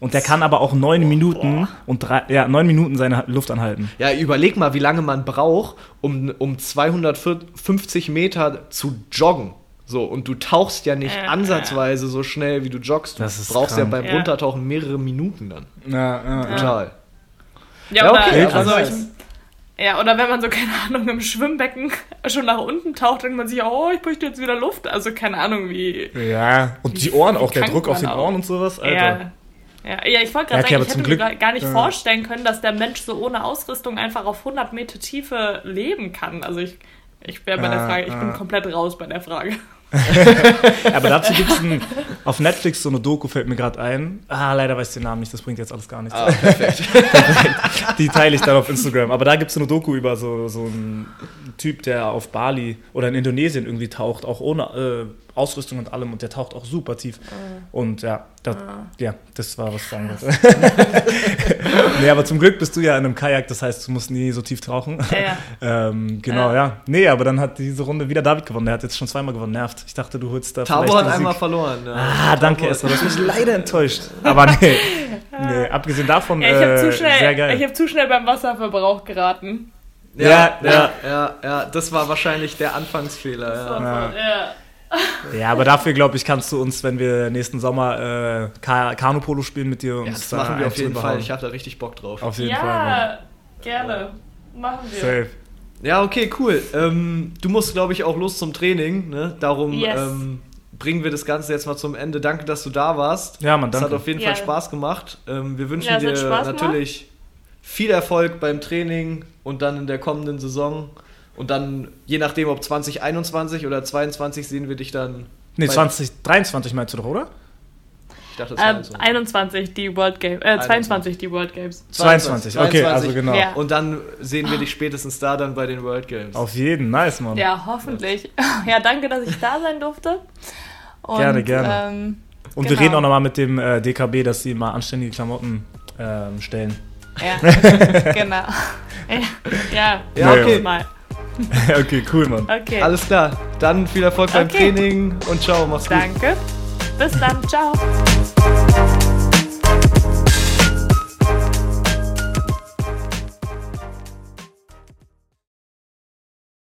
Und der kann aber auch neun Minuten und drei, ja, neun Minuten seine Luft anhalten. Ja, überleg mal, wie lange man braucht, um, um 250 Meter zu joggen. So, und du tauchst ja nicht Äh, ansatzweise so schnell, wie du joggst. Du Das ist brauchst krank. ja beim Ja. Runtertauchen mehrere Minuten dann. Ja, ja, Total. Ja, Ja, oder, okay, aber also nice. ich, ja, oder wenn man so, keine Ahnung, im Schwimmbecken schon nach unten taucht, denkt man sich, oh, ich bräuchte jetzt wieder Luft. Also keine Ahnung, wie. Ja. Und die Ohren auch, der Druck auf den auch. Ohren und sowas, Alter. Ja, ja, ja, ich wollte Ja, gerade okay, aber sagen, ich hätte mir Glück- gar- gar nicht ja. vorstellen können, dass der Mensch so ohne Ausrüstung einfach auf 100 Meter Tiefe leben kann. Also ich, ich wäre bei der Ja, Frage, ich bin ja. komplett raus bei der Frage. Aber dazu gibt es auf Netflix so eine Doku, fällt mir gerade ein. Ah, leider weiß ich den Namen nicht, das bringt jetzt alles gar nichts. Ah, perfekt. Die teile ich dann auf Instagram. Aber da gibt es so eine Doku über so, so einen Typ, der auf Bali oder in Indonesien irgendwie taucht, auch ohne äh, Ausrüstung und allem. Und der taucht auch super tief. Und ja, das, ja, das war was wollte. nee, aber zum Glück bist du ja in einem Kajak, das heißt, du musst nie so tief tauchen. Ja, ähm, genau, Ja. ja. Nee, aber dann hat diese Runde wieder David gewonnen. Der hat jetzt schon zweimal gewonnen. Nervt. Ich dachte, du holst da Tabo vielleicht hat einmal verloren. Ja. Ah, danke, Esther. Das mich leider enttäuscht. Aber nee, nee abgesehen davon, ja ich habe äh, zu, sehr schnell- geil. ich hab zu schnell beim Wasserverbrauch geraten. Ja, Ja, ja, ja. ja, ja, Das war wahrscheinlich der Anfangsfehler. Ja. Ja. Ja. Ja, aber dafür, glaube ich, kannst du uns, wenn wir nächsten Sommer äh, Ka Kanupolo spielen mit dir, Ja, uns das da machen wir auf jeden rüberhauen. Fall. Ich habe da richtig Bock drauf. Auf jeden Fall. ja, gerne. Machen wir. Safe. Ja, okay, cool. Ähm, du musst, glaube ich, auch los zum Training. Ne? Darum Yes. ähm, bringen wir das Ganze jetzt mal zum Ende. Danke, dass du da warst. Ja, Mann, Das hat danke. auf jeden Ja. Fall Spaß gemacht. Ähm, wir wünschen Ja, es hat dir Spaß gemacht. Viel Erfolg beim Training und dann in der kommenden Saison. Und dann, je nachdem, ob 2021 oder 2022, sehen wir dich dann. Nee, bei- 2023 meinst du doch, oder? Ich dachte, das ähm, 21 die World Games, äh, 22 die World Games. 22, 22 okay, 22. also genau. Ja. Und dann sehen wir dich spätestens da dann bei den World Games. Auf jeden, nice, Mann. Ja, hoffentlich. Ja, danke, dass ich da sein durfte. Und, gerne, gerne. Ähm, und genau. wir reden auch nochmal mit dem äh, DKB, dass sie mal anständige Klamotten ähm, stellen. Ja, genau. Ja, ja, okay. Mal. okay, cool, Mann. Okay. Alles klar. Dann viel Erfolg beim okay. Training und ciao, mach's gut. Danke. Bis dann. Ciao.